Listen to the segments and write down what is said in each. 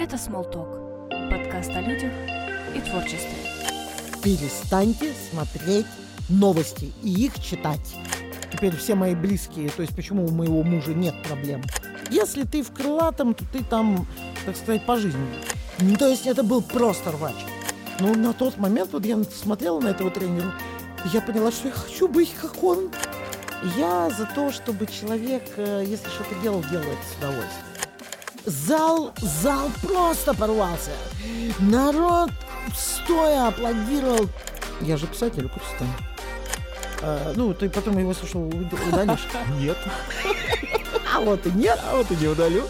Это Smalltalk. Подкаст о людях и творчестве. Перестаньте смотреть новости и их читать. Теперь все мои близкие, то есть почему у моего мужа нет проблем. Если ты в крылатом, то ты там, так сказать, по жизни. Ну, то есть это был просто рвач. Но на тот момент вот я смотрела на этого тренера, и я поняла, что я хочу быть как он. Я за то, чтобы человек, э, если что-то делал, делает с удовольствием. Зал, зал просто порвался. Народ стоя аплодировал. Я же писатель, курс там. А, ну, ты потом его слушал, удалишь. Нет. А вот и нет. А вот и не удалю.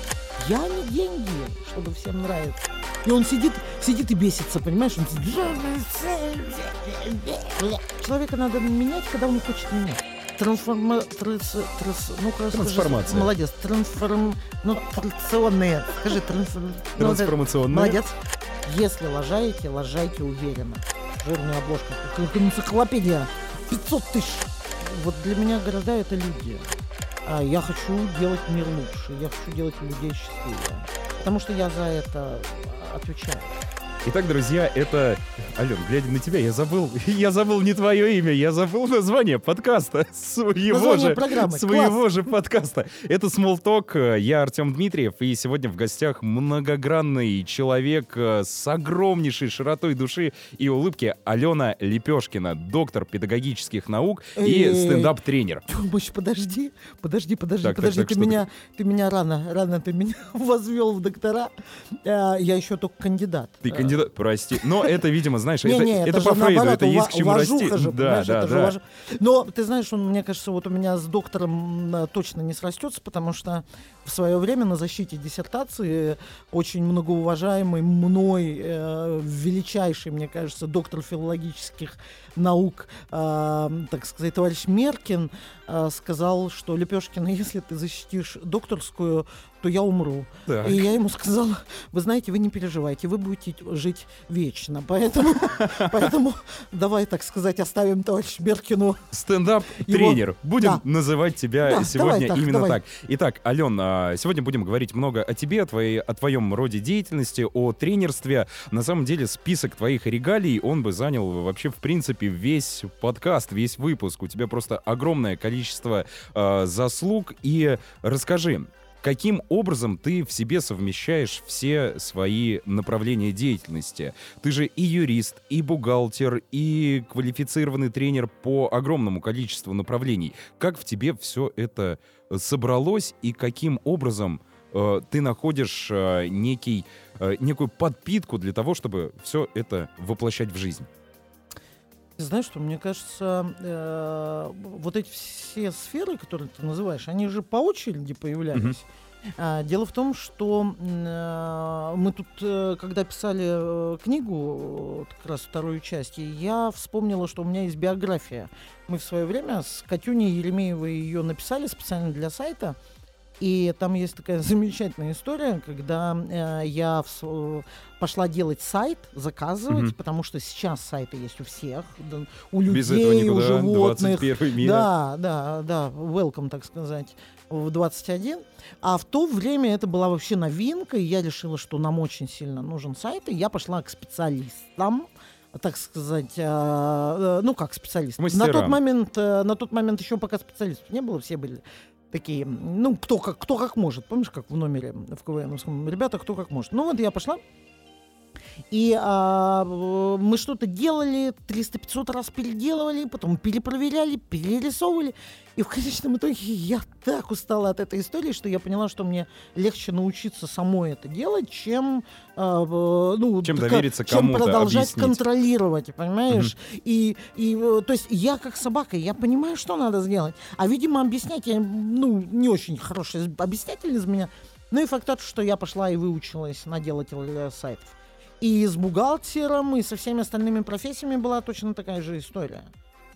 Я не деньги, чтобы всем нравится. И он сидит, сидит и бесится, понимаешь? Он сидит. Человека надо менять, когда он хочет менять. Трансформа... Трас... Трас... Ну, Трансформация. Скажи, молодец. Трансформ... Ну, традиционные. Скажи, транс... Трансформационные. Молодец. Если лажаете, лажайте уверенно. Жирная обложка. Как энциклопедия. 500 тысяч. Вот для меня города это люди. А я хочу делать мир лучше. Я хочу делать людей счастливее. Потому что я за это отвечаю. Итак, друзья, это... Ален, глядя на тебя, я забыл, я забыл не твое имя, я забыл название подкаста, своего Название же, программы, своего класс. же подкаста. Это Small Talk, я Артем Дмитриев, и сегодня в гостях многогранный человек э, с огромнейшей широтой души и улыбки Алена Лепешкина, доктор педагогических наук и Эй. стендап-тренер. Тёмыч, подожди, подожди, подожди, Так, подожди, так, ты меня, ты меня рано, рано ты меня возвел в доктора. Я еще только кандидат. Ты кандидат, прости. Но это, видимо, знаешь, Не, это, не, это же по Фрейду, наоборот, это есть ува- к чему расти. же, Да, да, это да. уваж- Но ты знаешь, он, мне кажется, вот у меня с доктором м, точно не срастется, потому что в свое время на защите диссертации очень многоуважаемый мной, э, величайший, мне кажется, доктор филологических наук, э, так сказать, товарищ Меркин, э, сказал, что Лепешкина, если ты защитишь докторскую, то я умру. Так. И я ему сказала, вы знаете, вы не переживайте, вы будете жить вечно. Поэтому, поэтому давай, так сказать, оставим товарищ Меркину. Стендап-тренер. Будем Да. называть тебя Да, сегодня так, именно давай. так. Итак, Ален, а, сегодня будем говорить много о тебе, о, твоей, о твоем роде деятельности, о тренерстве. На самом деле список твоих регалий, он бы занял вообще, в принципе, весь подкаст, весь выпуск. У тебя просто огромное количество а, заслуг. И расскажи, Каким образом ты в себе совмещаешь все свои направления деятельности? Ты же и юрист, и бухгалтер, и квалифицированный тренер по огромному количеству направлений. Как в тебе все это собралось и каким образом э, ты находишь э, некий, э, некую подпитку для того, чтобы все это воплощать в жизнь? Знаешь, что мне кажется, э, вот эти все сферы, которые ты называешь, они же по очереди появлялись. А, Дело в том, что э, мы тут, э, когда писали э, книгу, как раз вторую часть, я вспомнила, что у меня есть биография. Мы в свое время с Катюней Еремеевой ее написали специально для сайта. И там есть такая замечательная история, когда э, я в пошла делать сайт, заказывать, Мгм. потому что сейчас сайты есть у всех, да, у людей, Без этого у никуда. животных. 21 мир. Да, да, да, welcome, так сказать, в 21. А в то время это была вообще новинка, и я решила, что нам очень сильно нужен сайт, и я пошла к специалистам, так сказать, а, э, ну как специалист. На Мастерам. тот момент, э, на тот момент еще пока специалистов не было, все были такие, ну кто как, кто как может, помнишь, как в номере в КВН, ребята, кто как может. Ну вот я пошла, и а, э, мы что-то делали, 300-500 раз переделывали, потом перепроверяли, перерисовывали. И в конечном итоге я так устала от этой истории, что я поняла, что мне легче научиться самой это делать, чем, а, ну, Чем довериться чем продолжать объяснить. контролировать, понимаешь? И, и, э, то есть я как собака, я понимаю, что надо сделать. А, видимо, объяснять я, ну, не очень хороший объяснитель из меня. Ну и факт тот, что я пошла и выучилась на делателя сайтов. И с бухгалтером, и со всеми остальными профессиями была точно такая же история.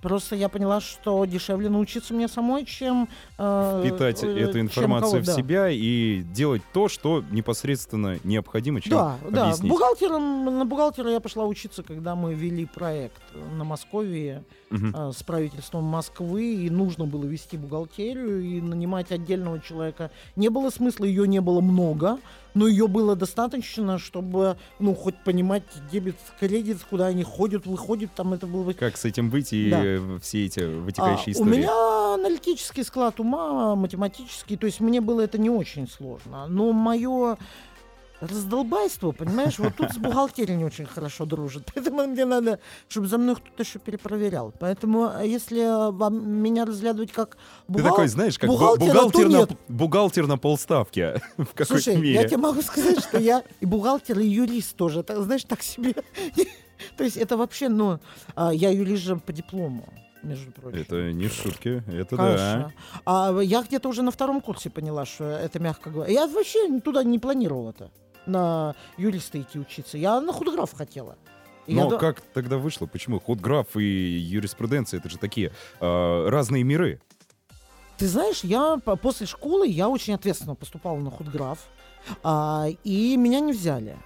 Просто я поняла, что дешевле научиться мне самой, чем... э, Питать э, эту информацию да. в себя и делать то, что непосредственно необходимо, чем Да, да. объяснить. Бухгалтером, на бухгалтера я пошла учиться, когда мы вели проект на Московии Э, с правительством Москвы, и нужно было вести бухгалтерию, и нанимать отдельного человека не было смысла, ее не было много, но ее было достаточно, чтобы, ну, хоть понимать дебет, кредит, куда они ходят, выходят, там это было бы... Как с этим быть и Да. все эти вытекающие А, у истории? меня аналитический склад ума, математический, то есть мне было это не очень сложно. Но мое раздолбайство, понимаешь, вот тут с бухгалтерией не очень хорошо дружит. Поэтому мне надо, чтобы за мной кто-то еще перепроверял. Поэтому а, если вам меня разглядывать как Ты бухгал- такой, знаешь, как бухгалтер, то на, нет. бухгалтер на полставки в какой-то Слушай, мере. я тебе могу сказать, что я и бухгалтер, и юрист тоже. Так, знаешь, так себе. То есть это вообще, ну, а, я юрист же по диплому, между прочим. Это не шутки, это да. Конечно. А я где-то уже на втором курсе поняла, что это мягко говоря. Я вообще туда не планировал это. На юриста идти учиться. Я на худограф хотела. И я Но до- как тогда вышло? Почему? Худграф и юриспруденция — это же такие э, разные миры. Ты знаешь, я по- после школы я очень ответственно поступала на худграф, а, и меня не взяли.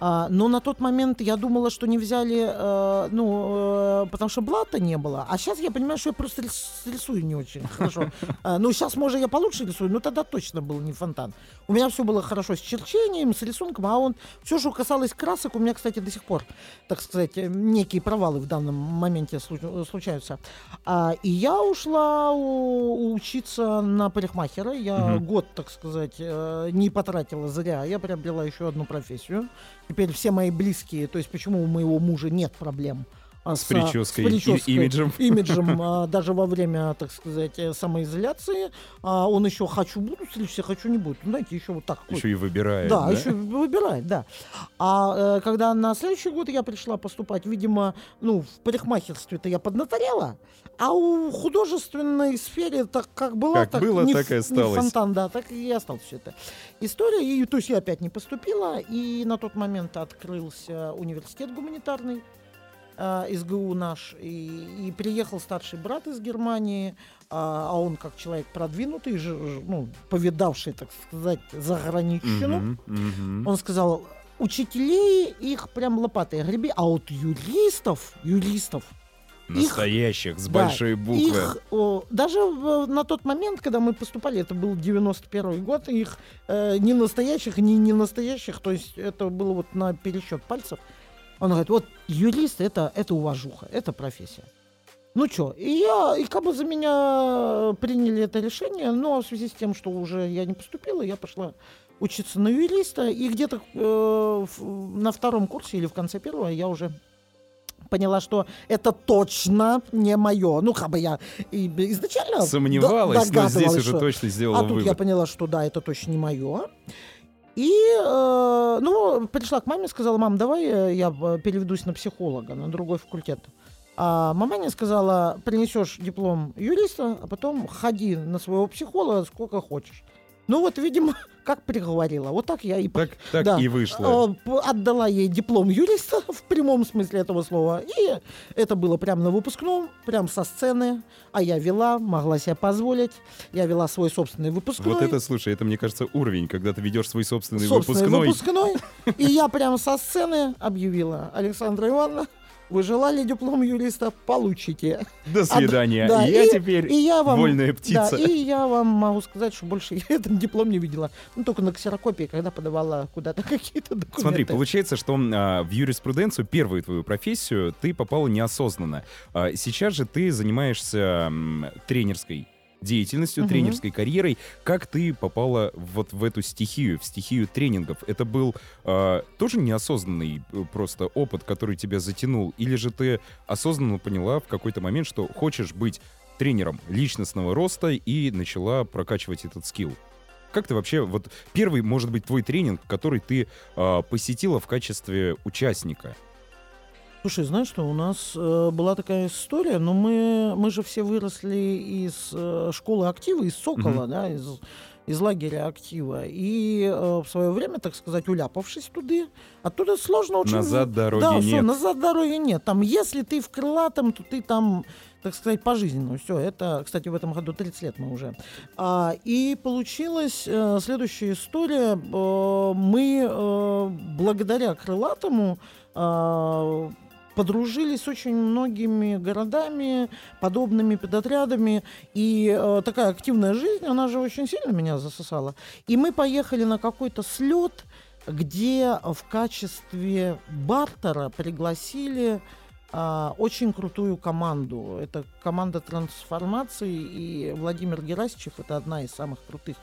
А, но на тот момент я думала, что не взяли, э, ну, э, потому что блата не было. А сейчас я понимаю, что я просто рис- рисую не очень хорошо. А, ну, сейчас, может, я получше рисую, но тогда точно был не фонтан. У меня все было хорошо с черчением, с рисунком, а он все, что касалось красок, у меня, кстати, до сих пор, так сказать, э, некие провалы в данном моменте слу- случаются. А, и я ушла у- учиться на парикмахера. Я год, так сказать, э, не потратила зря. Я приобрела еще одну профессию. Теперь все мои близкие, то есть почему у моего мужа нет проблем а, С прической и прической, имиджем. имиджем, а, даже во время, так сказать, э, самоизоляции, а, он еще хочу буду стричься, хочу не буду. Знаете, еще вот так. Еще и выбирает. Да, еще выбирает, да. А э, когда на следующий год я пришла поступать, видимо, ну, в парикмахерстве-то я поднаторела, а у художественной сфере так как была, Как так, было, не, так и ф- не осталось. фонтан, да, так и осталась все это история. И, то есть я опять не поступила, и на тот момент открылся университет гуманитарный, а, СГУ наш, и, и приехал старший брат из Германии, а, а он как человек продвинутый, ж- ну, повидавший, так сказать, заграничину. Мгм, мгм. Он сказал, учителей их прям лопатой греби, а вот юристов, юристов, Настоящих, с да, большой буквы. их, о, даже в- на тот момент, когда мы поступали, это был 91 год, их э, не настоящих, не не настоящих, то есть это было вот на пересчет пальцев. Он говорит, вот юрист это, это уважуха, это профессия. Ну что, и я, и как бы за меня приняли это решение, но в связи с тем, что уже я не поступила, я пошла учиться на юриста, и где-то э, на втором курсе или в конце первого я уже поняла, что это точно не мое. Ну, как бы я изначально Сомневалась, но здесь уже что- точно сделала А тут вывод. я поняла, что да, это точно не мое. И, э, ну, пришла к маме, сказала, мам, давай э, я э, переведусь на психолога, на другой факультет. А маманя сказала, принесешь диплом юриста, а потом ходи на своего психолога сколько хочешь. Ну вот, видимо, как приговорила. Вот так я и Так, так Да. и вышло. п- отдала ей диплом юриста в прямом смысле этого слова. И это было прямо на выпускном, прям со сцены. А я вела, могла себе позволить. Я вела свой собственный выпускной. Вот это, слушай, это, мне кажется, уровень, когда ты ведешь свой собственный, собственный выпускной. выпускной. И я прямо со сцены объявила. Александра Ивановна, вы желали диплом юриста? Получите. До свидания. да, я и- теперь И я вам, вольная птица. Да, и я вам могу сказать, что больше я этот диплом не видела. Ну, только на ксерокопии, когда подавала куда-то какие-то документы. Смотри, получается, что а, в юриспруденцию, первую твою профессию, ты попала неосознанно. А, сейчас же ты занимаешься м, тренерской деятельностью, Мгм. тренерской карьерой. Как ты попала вот в эту стихию, в стихию тренингов? Это был а, тоже неосознанный э, просто опыт, который тебя затянул? Или же ты осознанно поняла в какой-то момент, что хочешь быть тренером личностного роста и начала прокачивать этот скилл? Как ты вообще, вот первый, может быть, твой тренинг, который ты а, посетила в качестве участника? Слушай, знаешь что, у нас э, была такая история, но мы, мы же все выросли из э, школы актива, из Сокола, Мгм. да, из, из лагеря актива. И э, в свое время, так сказать, уляпавшись туда, оттуда сложно очень... Назад дороги да, нет. назад дороги нет. Там, если ты в крылатом, то ты там, так сказать, пожизненно. Все, это, кстати, в этом году 30 лет мы уже. А, и получилась э, следующая история. Э, мы э, благодаря крылатому э, подружились с очень многими городами, подобными педотрядами. И э, такая активная жизнь, она же очень сильно меня засосала. И мы поехали на какой-то слет, где в качестве бартера пригласили а, очень крутую команду. Это команда трансформации, и Владимир Герасичев это одна из самых крутых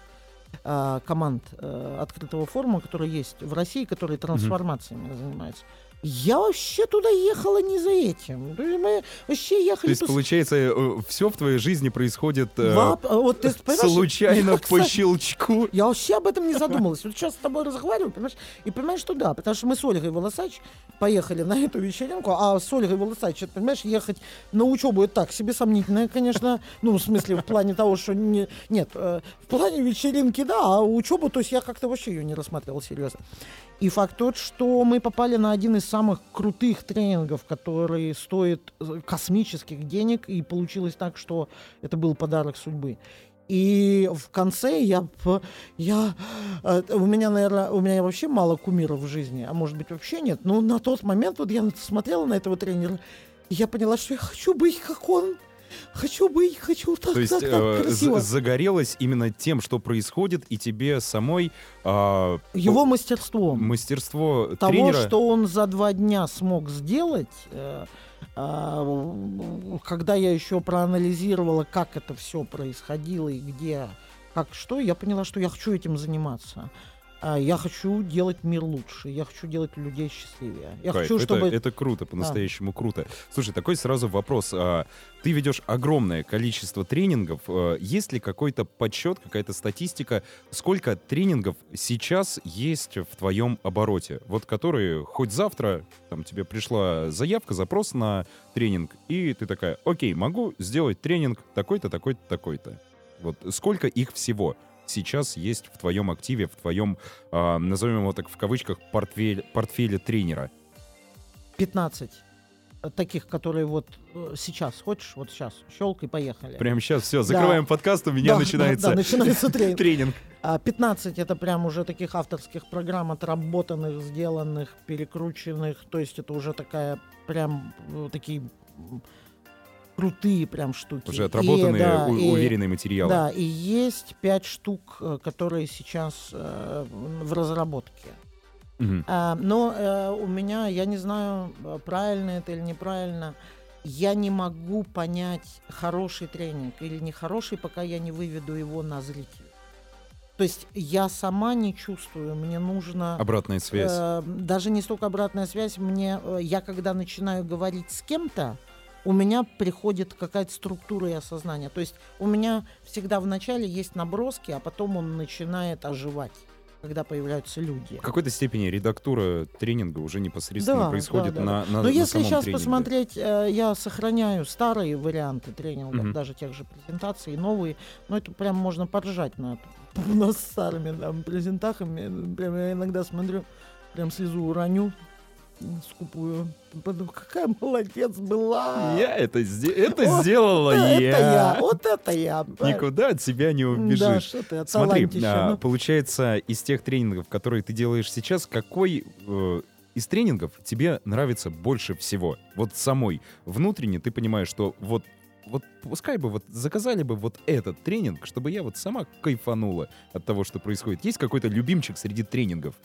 а, команд а, открытого форума, которые есть в России, которые трансформациями mm-hmm. занимаются. Я вообще туда ехала не за этим. Мы вообще ехали... То есть, пос... получается, э, все в твоей жизни происходит э, Вап... вот, ты, случайно, я, по кстати, щелчку? Я вообще об этом не задумалась. Вот сейчас с тобой разговариваю, понимаешь, и понимаешь, что да, потому что мы с Ольгой Волосач поехали на эту вечеринку, а с Ольгой Волосач, понимаешь, ехать на учебу это так себе сомнительно, конечно, ну, в смысле, в плане того, что не... Нет, э, в плане вечеринки, да, а учебу, то есть я как-то вообще ее не рассматривал серьезно. И факт тот, что мы попали на один из самых крутых тренингов, который стоит э, космических денег, и получилось так, что это был подарок судьбы. И в конце я, я, э, у меня, наверное, у меня вообще мало кумиров в жизни, а может быть вообще нет. Но на тот момент вот я смотрела на этого тренера, и я поняла, что я хочу быть как он хочу быть, хочу так, То есть так, так, э, красиво. загорелась именно тем, что происходит, и тебе самой... Э, Его мастерством. Мастерство Того, тренера... что он за два дня смог сделать... Э, э, когда я еще проанализировала, как это все происходило и где, как что, я поняла, что я хочу этим заниматься. А, я хочу делать мир лучше, я хочу делать людей счастливее. Я Кайф. хочу, это, чтобы... это круто, по-настоящему да. круто. Слушай, такой сразу вопрос. А, ты ведешь огромное количество тренингов. А, есть ли какой-то подсчет, какая-то статистика, сколько тренингов сейчас есть в твоем обороте? Вот которые хоть завтра там тебе пришла заявка, запрос на тренинг, и ты такая, окей, могу сделать тренинг такой-то, такой-то, такой-то. Вот сколько их всего? Сейчас есть в твоем активе, в твоем, э, назовем его так в кавычках, портфель, портфеле тренера? 15 таких, которые вот э, сейчас, хочешь, вот сейчас, щелк и поехали. Прямо сейчас, все, закрываем да. подкаст, у меня да, начинается, да, да, начинается тренинг. тренинг. 15 это прям уже таких авторских программ, отработанных, сделанных, перекрученных, то есть это уже такая прям э, такие крутые прям штуки. Уже отработанные, и, да, у, и, уверенные материалы. Да, и есть пять штук, э, которые сейчас э, в разработке. Угу. А, но э, у меня, я не знаю, правильно это или неправильно, я не могу понять, хороший тренинг или нехороший, пока я не выведу его на зрителя. То есть я сама не чувствую, мне нужно... Обратная связь. Э, даже не столько обратная связь, мне... Э, я когда начинаю говорить с кем-то, у меня приходит какая-то структура и осознание. То есть у меня всегда в начале есть наброски, а потом он начинает оживать когда появляются люди. В какой-то степени редактура тренинга уже непосредственно да, происходит да, да, на, на Но если сейчас тренинге. посмотреть, э, я сохраняю старые варианты тренингов, mm-hmm. даже тех же презентаций, новые, но это прям можно поржать над, над старыми там, презентахами. Прям я иногда смотрю, прям слезу уроню, скупую. Какая молодец была. Я это, это вот сделала это я. я. Вот это я. Никуда от себя не убежишь. Да, что ты, Смотри, а, ну. получается, из тех тренингов, которые ты делаешь сейчас, какой э, из тренингов тебе нравится больше всего? Вот самой. Внутренне ты понимаешь, что вот вот пускай бы вот заказали бы вот этот тренинг, чтобы я вот сама кайфанула от того, что происходит. Есть какой-то любимчик среди тренингов?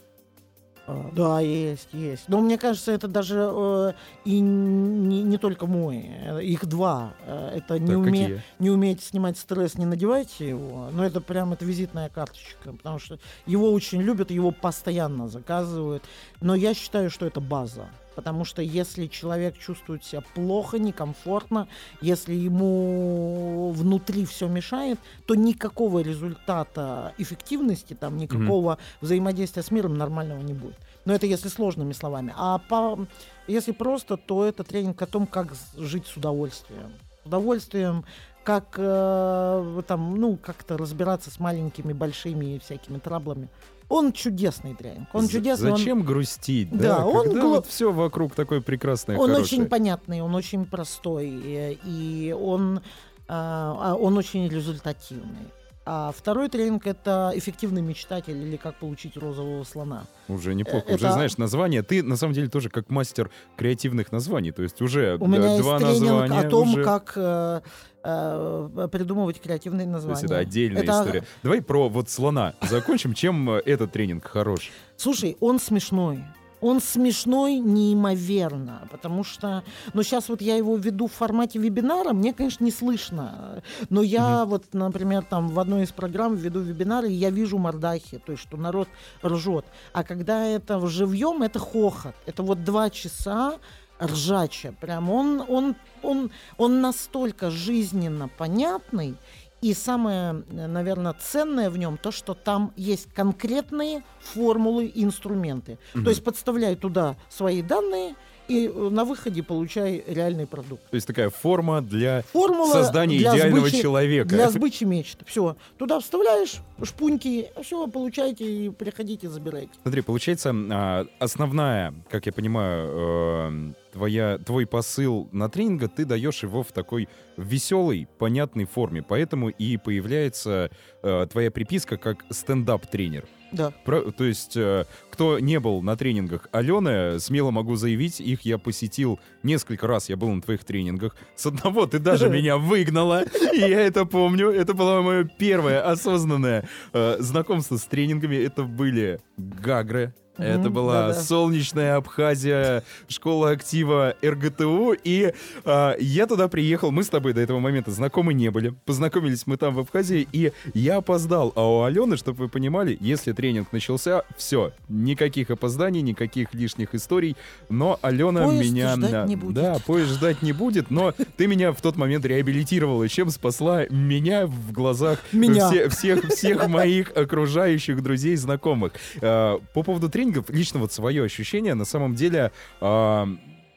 А, да, есть, есть. Но мне кажется, это даже э, и не, не только мой. Э, их два. Э, это не, уме, не умеете снимать стресс, не надевайте его. Но это прям это визитная карточка. Потому что его очень любят, его постоянно заказывают. Но я считаю, что это база. Потому что если человек чувствует себя плохо, некомфортно, если ему внутри все мешает, то никакого результата эффективности, там, никакого mm-hmm. взаимодействия с миром нормального не будет. Но это если сложными словами. А по, если просто, то это тренинг о том, как жить с удовольствием. С удовольствием, как э, там, ну, как-то разбираться с маленькими, большими всякими траблами. Он чудесный тренинг. Он чудесный. Зачем он... грустить? Да, да он Когда вот все вокруг такое прекрасное. Он хорошее. очень понятный, он очень простой, и он, а, а, он очень результативный. А второй тренинг это эффективный мечтатель или как получить розового слона. Уже неплохо. Э, Уже это- знаешь название. Ты на самом деле тоже как мастер креативных названий. То есть уже У меня э, есть два тренинг названия. о том, уже- как э, э, придумывать креативные То названия. есть это отдельная Это- история. Давай про вот слона закончим. Чем э, этот тренинг хорош? Слушай, он смешной. Он смешной неимоверно, потому что, ну сейчас вот я его веду в формате вебинара, мне, конечно, не слышно, но я вот, например, там в одной из программ веду вебинары, и я вижу мордахи, то есть что народ ржет, а когда это в живьем, это хохот, это вот два часа ржача, прям он, он, он, он настолько жизненно понятный, и самое, наверное, ценное в нем то, что там есть конкретные формулы и инструменты. Мгм. То есть подставляй туда свои данные и э, на выходе получай реальный продукт. То есть такая форма для Формула создания для идеального сбычи- человека. Для сбычи мечт. Все. Туда вставляешь шпуньки, все, получайте и приходите, забирайте. Смотри, получается, а, основная, как я понимаю, э, твоя, твой посыл на тренинга, ты даешь его в такой веселой, понятной форме. Поэтому и появляется э, твоя приписка как стендап-тренер. Да. Про- то есть, э, кто не был на тренингах Алены, смело могу заявить, их я посетил несколько раз, я был на твоих тренингах. С одного ты даже меня выгнала, и я это помню. Это было мое первое осознанное э, знакомство с тренингами. Это были Гагры, это была да-да. солнечная Абхазия, школа актива РГТУ, и а, я туда приехал, мы с тобой до этого момента знакомы не были, познакомились мы там в Абхазии, и я опоздал, а у Алены, чтобы вы понимали, если тренинг начался, все, никаких опозданий, никаких лишних историй, но Алена Поезд меня... ждать не будет. Да, поезд ждать не будет, но ты меня в тот момент реабилитировала, чем спасла меня в глазах Меня. все- всех, всех моих окружающих друзей, знакомых. Э, По поводу тренингов, лично вот свое ощущение, на самом деле, а,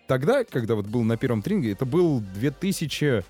тогда, когда вот был на первом тренинге, это был 2000...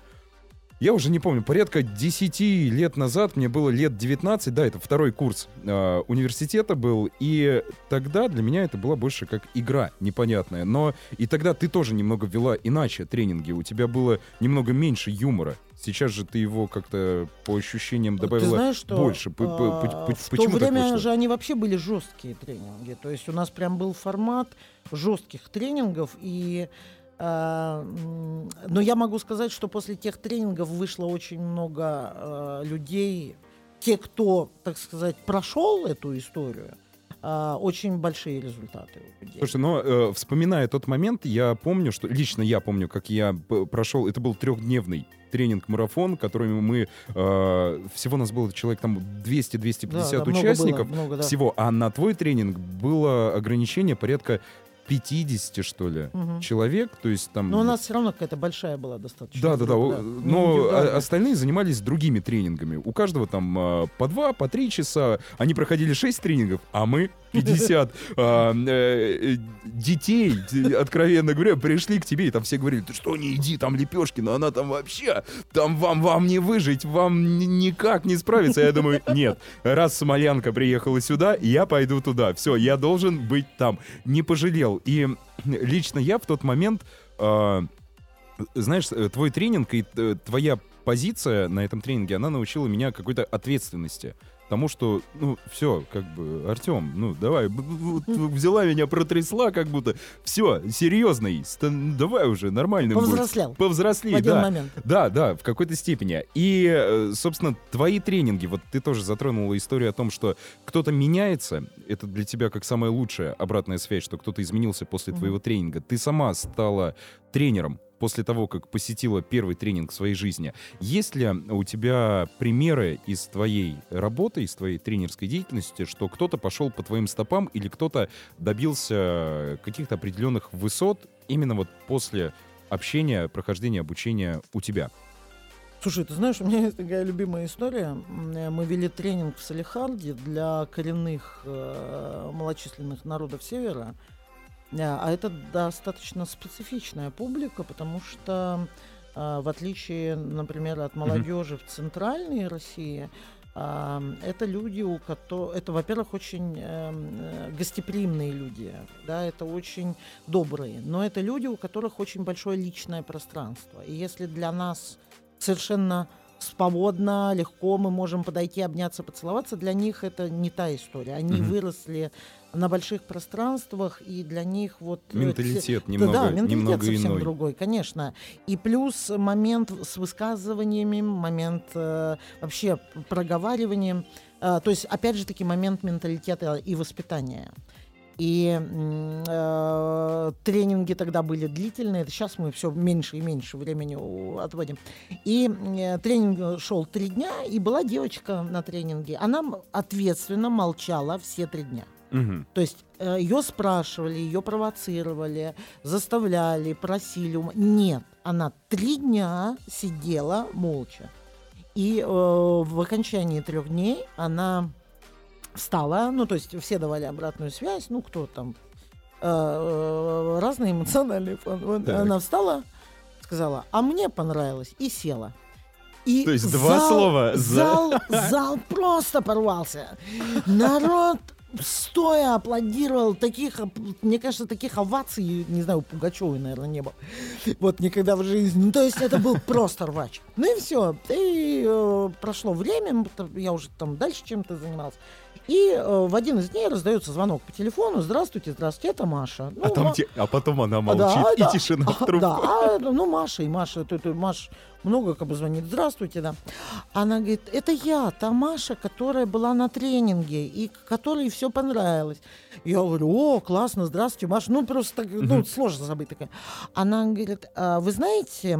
Я уже не помню, порядка 10 лет назад, мне было лет 19, да, это второй курс э, университета был, и тогда для меня это была больше как игра непонятная. Но и тогда ты тоже немного вела иначе тренинги, у тебя было немного меньше юмора. Сейчас же ты его как-то по ощущениям добавила Ты знаешь, что больше. П- п- а, п- в почему то время же они вообще были жесткие тренинги. То есть у нас прям был формат жестких тренингов и а, но я могу сказать, что после тех тренингов вышло очень много а, людей, те, кто, так сказать, прошел эту историю, а, очень большие результаты. Слушай, но э, вспоминая тот момент, я помню, что лично я помню, как я прошел, это был трехдневный тренинг-марафон, который мы, э, всего нас было человек там 200-250 Да, да, много было, участников много, да. всего, а на твой тренинг было ограничение порядка 50, что ли, Мгм. человек, то есть там... Но у нас все равно какая-то большая была достаточно. Да, да, да. группа, о- Ну, Но а- остальные занимались другими тренингами. У каждого там а, по два, по три часа. Они проходили 6 тренингов, а мы 50 а, э, э, детей, откровенно говоря, пришли к тебе, и там все говорили, ты что, не иди, там лепешки, но она там вообще, там вам, вам не выжить, вам ни- никак не справиться. Я думаю, нет, раз Смолянка приехала сюда, я пойду туда. Все, я должен быть там. Не пожалел. И лично я в тот момент а, знаешь, э, твой тренинг и э, твоя позиция на этом тренинге, она научила меня какой-то ответственности. Тому что, ну, все, как бы, Артем, ну, давай, взяла меня, протрясла, как будто, все, серьезный, давай уже, нормальный будь. Повзрослел. Повзрослей, в один да. момент. Да, да, в какой-то степени. И, э, собственно, твои тренинги, вот ты тоже затронула историю о том, что кто-то меняется, это для тебя как самая лучшая обратная связь, что кто-то изменился после твоего тренинга. Ты сама стала тренером после того, как посетила первый тренинг в своей жизни. Есть ли у тебя примеры из твоей работы, из твоей тренерской деятельности, что кто-то пошел по твоим стопам или кто-то добился каких-то определенных высот именно вот после общения, прохождения обучения у тебя? Слушай, ты знаешь, у меня есть такая любимая история. Мы вели тренинг в Салихарде для коренных э, малочисленных народов Севера. А это достаточно специфичная публика, потому что э, в отличие, например, от молодежи в центральной России, а, это люди, у которых... Это, во-первых, очень э, гостеприимные люди, да, это очень добрые, но это люди, у которых очень большое личное пространство. И если для нас совершенно свободно, легко мы можем подойти, обняться, поцеловаться. Для них это не та история. Они Мгм. выросли на больших пространствах, и для них вот... э, Менталитет те- немного, да, да, менталитет немного совсем иной. другой, конечно. И плюс момент с высказываниями, момент э, вообще проговариванием. Э, то есть, опять же таки, момент менталитета и воспитания. И э, тренинги тогда были длительные. Сейчас мы все меньше и меньше времени отводим. И э, тренинг шел три дня, и была девочка на тренинге. Она ответственно молчала все три дня. Мгм. То есть ее спрашивали, ее провоцировали, заставляли, просили. Нет, она три дня сидела молча. И э, в окончании трех дней она встала, ну то есть все давали обратную связь, ну кто там, э, э, разные эмоциональные Так. Она встала, сказала, а мне понравилось, и села. И То есть два слова за- Зал, зал просто порвался. Народ стоя аплодировал. Таких, мне кажется, таких оваций, не знаю, у Пугачевой, наверное, не было. Вот никогда в жизни. Ну, то есть это был просто рвач. Ну и все. И э, прошло время, я уже там дальше чем-то занимался. И э, в один из дней раздается звонок по телефону. Здравствуйте, здравствуйте, это Маша. А, Ну, там Ма- те- а потом она а, молчит, да, и да. тишина в А, трубку. Да, а, ну Маша, и Маша, тут, тут Маш много как бы звонит. Здравствуйте, да. Она говорит, это я, та Маша, которая была на тренинге, и которой все понравилось. Я говорю, о, классно, здравствуйте, Маша. Ну, просто так, ну, сложно забыть такая. Она говорит, «А, вы знаете,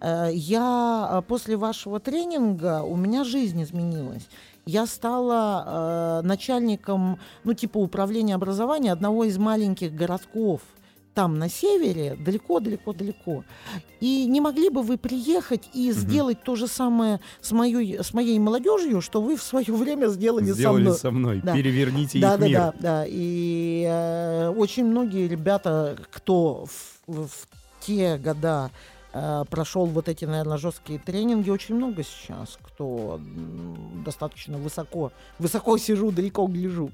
э, я а, после вашего тренинга, у меня жизнь изменилась. Я стала э, начальником, ну, типа управления образования одного из маленьких городков там на севере, далеко-далеко-далеко. И не могли бы вы приехать и сделать то же самое с моей, с моей молодежью, что вы в свое время сделали, Сделали со мной? со мной. Да. Переверните Да, их да, мир. да, да. И э, очень многие ребята, кто в, в- те года э, прошел вот эти, наверное, жесткие тренинги, очень много сейчас, кто достаточно высоко, высоко сижу, далеко гляжу.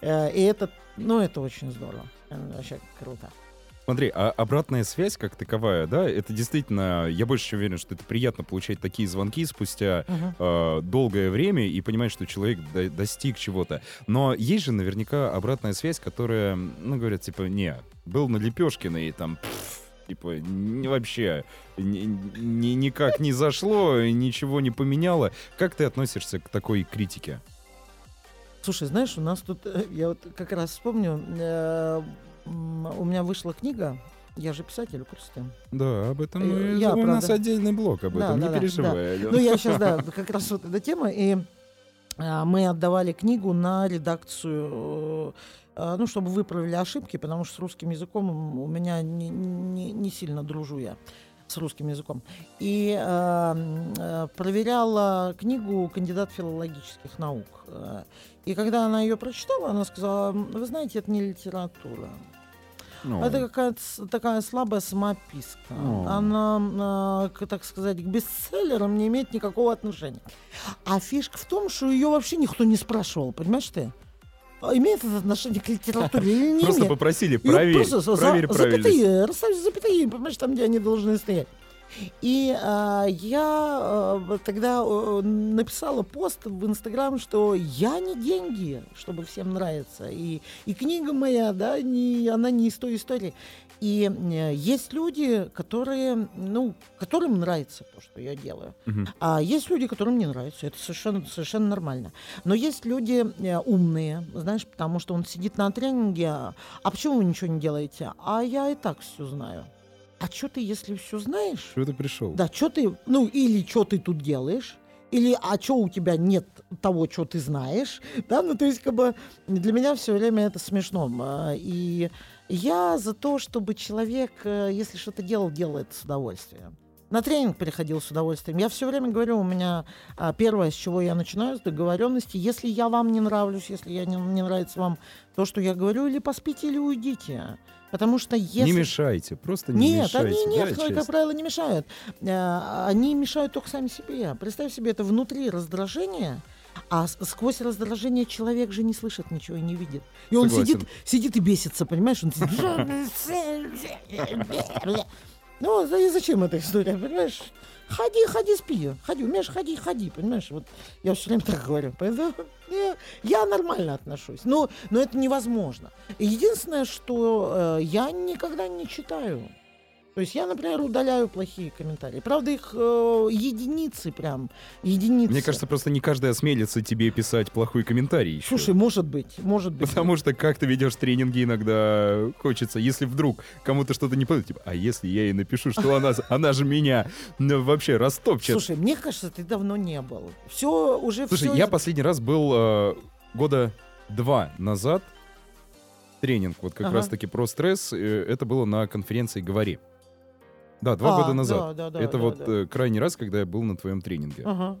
Э, и это, ну, это очень здорово. Вообще круто. Смотри, а обратная связь как таковая, да, это действительно, я больше чем уверен, что это приятно получать такие звонки спустя Мгм. э, долгое время и понимать, что человек до- достиг чего-то. Но есть же наверняка обратная связь, которая, ну, говорят, типа, не, был на Лепешкино и там, пф, типа, не, вообще ни- ни- никак не зашло, ничего не поменяло. Как ты относишься к такой критике? Слушай, знаешь, у нас тут, э, я вот как раз вспомню, э, у меня вышла книга, я же писатель, Курстен. Да, об этом Э, мы- я, у нас правда. отдельный блок об Да, этом, да, не да, переживай. Алён. Ну, я сейчас, да, как раз вот эта тема, и а, мы отдавали книгу на редакцию, э, ну, чтобы выправили ошибки, потому что с русским языком у меня не, не- не сильно дружу я с русским языком. И э, э, проверяла книгу кандидат филологических наук. И когда она ее прочитала, она сказала, вы знаете, это не литература. Ну, Это какая-то такая слабая самописка. О. Она, к- так сказать, к бестселлерам не имеет никакого отношения. А фишка в том, что ее вообще никто не спрашивал, понимаешь ты? А Имеет это отношение к литературе или не Просто имеет? попросили, проверь, проверь правильность. запятые, расставь запятые, понимаешь, там, где они должны стоять. И а, я а, тогда э, написала пост в Инстаграм, что я не деньги, чтобы всем нравиться. И, и книга моя, да, не, она не из той истории. И э, есть люди, которые, ну, которым нравится то, что я делаю. Мгм. А есть люди, которым не нравится. Это совершенно, совершенно нормально. Но есть люди э, умные, знаешь, потому что он сидит на тренинге. А а почему вы ничего не делаете? А я и так все знаю. А что ты, если все знаешь? Что ты пришел? Да, что ты, ну, или что ты тут делаешь? Или а что у тебя нет того, что ты знаешь? Да, ну то есть как бы для меня все время это смешно. А, И я за то, чтобы человек, э, если что-то делал, делал это с удовольствием. На тренинг приходил с удовольствием. Я все время говорю, у меня а, первое, с чего я начинаю, с договоренности. Если я вам не нравлюсь, если я не, не нравится вам то, что я говорю, или поспите, или уйдите. Потому что если... Не мешайте, просто не Нет, мешайте. они нет, да, как честно? правило, не мешают. Э, Они мешают только сами себе. Представь себе, это внутри раздражение, а сквозь раздражение человек же не слышит ничего и не видит. И он Согласен. сидит, сидит и бесится, понимаешь? Он сидит, Ну, и зачем эта история, понимаешь? Ходи, ходи, спи. Ходи, умеешь ходить, ходи, понимаешь? Вот я все время так говорю. Поэтому я нормально отношусь. Но, но это невозможно. Единственное, что э, я никогда не читаю. То есть я, например, удаляю плохие комментарии. Правда, их э, единицы прям. Единицы. Мне кажется, просто не каждый осмелится тебе писать плохой комментарий еще. Слушай, может быть, может быть. Потому что как ты ведешь тренинги иногда хочется, если вдруг кому-то что-то не понравится, типа, а если я ей напишу, что она, она же меня ну, вообще растопчет. Слушай, мне кажется, ты давно не был. Все уже Слушай, все я последний раз был э, года два назад. Тренинг вот как Ага. раз-таки про стресс. э, это было на конференции «Говори». Да, два А, года назад. да, да, да, это да, вот да. э, крайний раз, когда я был на твоем тренинге. Ага.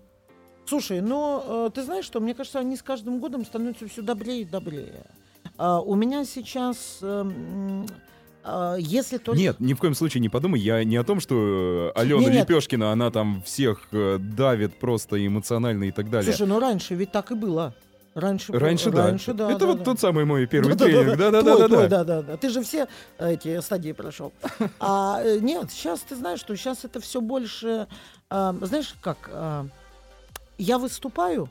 Слушай, ну, э, ты знаешь что, мне кажется, они с каждым годом становятся все добрее и добрее. А, у меня сейчас, а, если только... Нет, ни в коем случае не подумай. Я не о том, что э, Алена Не, нет. Лепешкина, она там всех э, давит просто эмоционально и так далее. Слушай, ну раньше ведь так и было. Раньше, раньше, да. раньше, да. Это да, вот да. тот самый мой первый Да-да-да-да. тренинг. Да, да, да, твой, да, да, да, да. Ты же все эти стадии прошел. А э, нет, сейчас ты знаешь, что сейчас это все больше, а, знаешь, как а, я выступаю,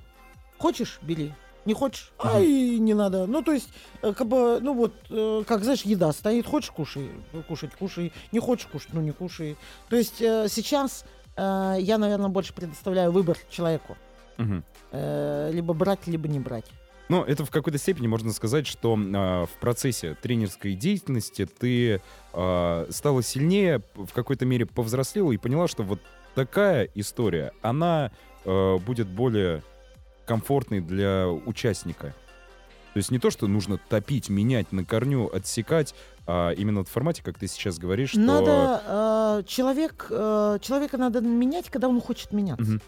хочешь бери, не хочешь, ай, не надо. Ну то есть, э, как бы, ну вот, э, как знаешь, еда стоит, хочешь кушай, ну, кушать кушай, не хочешь кушать, ну не кушай. То есть сейчас я, наверное, больше предоставляю выбор человеку, Мгм. Э, либо брать, либо не брать. Ну, это в какой-то степени можно сказать, что а, в процессе тренерской деятельности ты а, стала сильнее, в какой-то мере повзрослела и поняла, что вот такая история, она а, будет более комфортной для участника. То есть не то, что нужно топить, менять на корню, отсекать, а именно в формате, как ты сейчас говоришь, что... Надо э, человек э, человека надо менять, когда он хочет меняться. Мгм.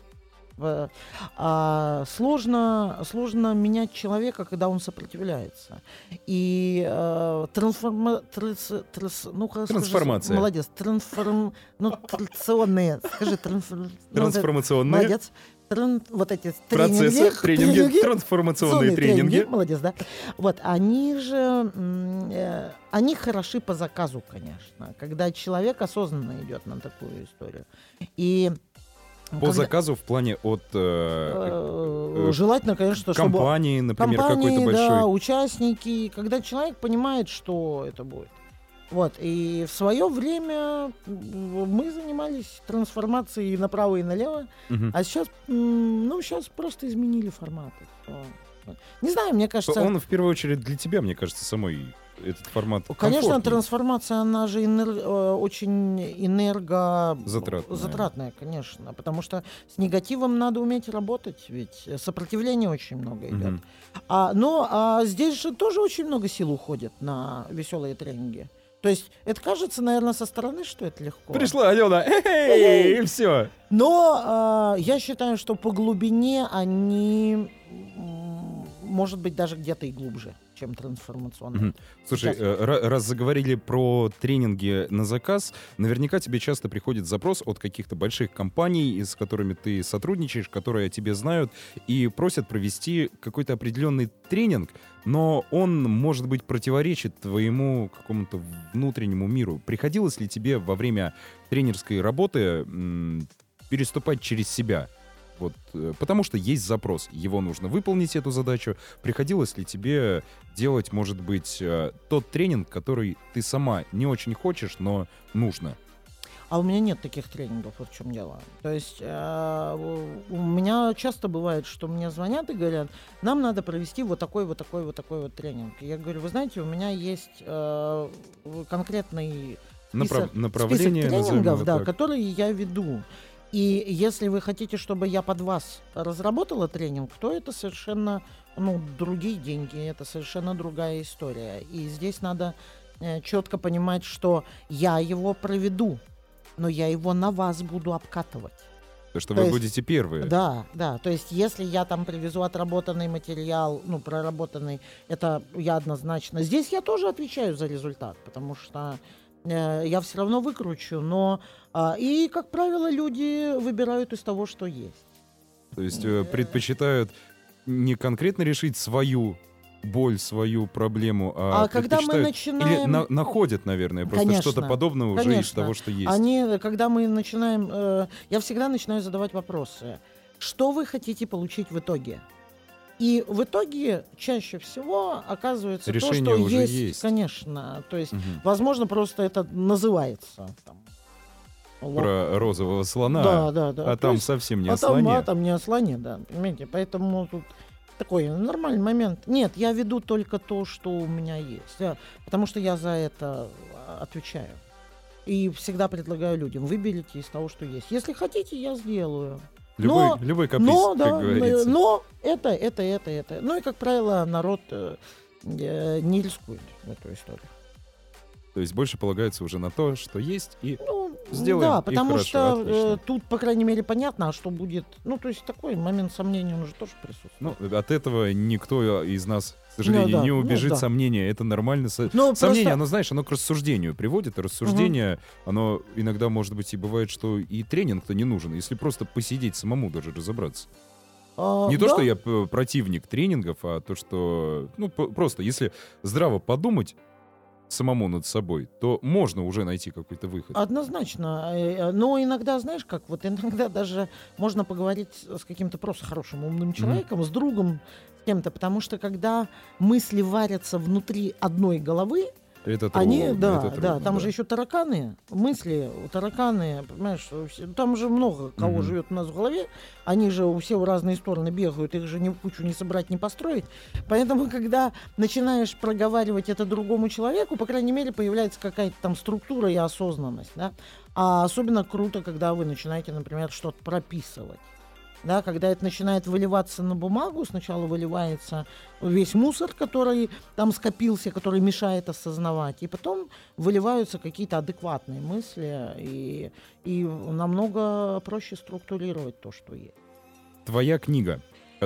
А, сложно сложно менять человека, когда он сопротивляется. И э, трансформа, трас- ну-ка, скажи, Трансформация. молодец. Трансформ, ну, традиционные. Скажи трансформ, ну, Трансформационные Молодец. Тран- вот эти процессы, тренинги, трансформационные Трансформационные тренинги. Молодец, да. Вот, они же, э, они хороши по заказу, конечно, когда человек осознанно идет на такую историю. И По когда- заказу в плане от э, э, э, желательно, конечно, чтобы компании, например, компании, какой-то большой. да, участники, когда человек понимает, что это будет. Вот, и в свое время мы занимались трансформацией направо и налево, Мгм. а сейчас, ну, сейчас просто изменили форматы. Не знаю, мне кажется... Он в первую очередь для тебя, мне кажется, самой этот формат. Конечно, комфортный. трансформация, она же энер- э, очень энерго... Затратная. затратная, конечно. Потому что с негативом надо уметь работать, ведь сопротивления очень много идет. Мгм. А, но а здесь же тоже очень много сил уходит на веселые тренинги. То есть это кажется, наверное, со стороны, что это легко. Пришла Алена, и все. Но а, я считаю, что по глубине они, может быть, даже где-то и глубже, чем трансформационные. Мгм. Слушай, э, ра- раз заговорили про тренинги на заказ, наверняка тебе часто приходит запрос от каких-то больших компаний, с которыми ты сотрудничаешь, которые о тебе знают, и просят провести какой-то определенный тренинг, но он, может быть, противоречит твоему какому-то внутреннему миру. Приходилось ли тебе во время тренерской работы м, переступать через себя? Вот, э, потому что есть запрос, его нужно выполнить, эту задачу. Приходилось ли тебе делать, может быть, э, тот тренинг, который ты сама не очень хочешь, но нужно? А у меня нет таких тренингов, вот в чем дело. То есть э, у меня часто бывает, что мне звонят и говорят, нам надо провести вот такой, вот такой, вот такой вот тренинг. И я говорю, вы знаете, у меня есть э, конкретный Направ- список, направление, список тренингов, да, так. которые я веду. И если вы хотите, чтобы я под вас разработала тренинг, то это совершенно ну, другие деньги, это совершенно другая история. И здесь надо четко понимать, что я его проведу, но я его на вас буду обкатывать. Потому что То вы есть- будете первые. Да, да. То есть, если я там привезу отработанный материал, ну, проработанный, это я однозначно. Здесь я тоже отвечаю за результат, потому что э, я все равно выкручу, но а, и, как правило, люди выбирают из того, что есть. То есть э, предпочитают не конкретно решить свою боль, свою проблему, а, А когда мы начинаем... Или на- находят, наверное, просто Конечно, что-то подобное уже из конечно. того, что есть. Они, когда мы начинаем, э, я всегда начинаю задавать вопросы. Что вы хотите получить в итоге? И в итоге чаще всего оказывается Решение то, что уже есть, есть. конечно. То есть, Мгм. возможно, просто это называется. Там, Про розового слона, Да, да, да. а То там есть, совсем не а о там, слоне. а там не о слоне, да. Понимаете, поэтому тут такой нормальный момент. Нет, я веду только то, что у меня есть. Я- потому что я за это а, отвечаю. И всегда предлагаю людям, выберите из того, что есть. Если хотите, я сделаю. Любой, но- любой каприз, но, как да, говорится. но это, это, это, это. Ну и, как правило, народ э, э, не рискует в эту историю. То есть больше полагается уже на то, что есть, и Ну, Сделаем, да, потому хорошо, что отлично. э, тут, по крайней мере, понятно, а что будет. Ну, то есть такой момент сомнения, он уже тоже присутствует. ну, от этого никто из нас, к сожалению, Ну да, не ну убежит да. сомнения. Это нормально. Со- Ну, Сомнение, просто- оно, знаешь, оно к рассуждению приводит. и Рассуждение, оно иногда, может быть, и бывает, что и тренинг-то не нужен, если просто посидеть самому даже разобраться. а, Не то, да, что я п- противник тренингов, а то, что, ну, просто, если здраво подумать самому над собой, то можно уже найти какой-то выход. Однозначно. Э, э, Но иногда, знаешь, как вот иногда даже можно поговорить с каким-то просто хорошим умным человеком, с другом, с кем-то, потому что когда мысли варятся внутри одной головы, Это трудно, они, да, это да, трудно, там да. же еще тараканы, мысли, тараканы, понимаешь, там же много кого Мгм. живет у нас в голове, они же все в разные стороны бегают, их же ни в кучу не собрать, не построить, поэтому, когда начинаешь проговаривать это другому человеку, по крайней мере, появляется какая-то там структура и осознанность, да, а особенно круто, когда вы начинаете, например, что-то прописывать. Да, когда это начинает выливаться на бумагу, сначала выливается весь мусор, который там скопился, который мешает осознавать, и потом выливаются какие-то адекватные мысли, и, и намного проще структурировать то, что есть. Твоя книга,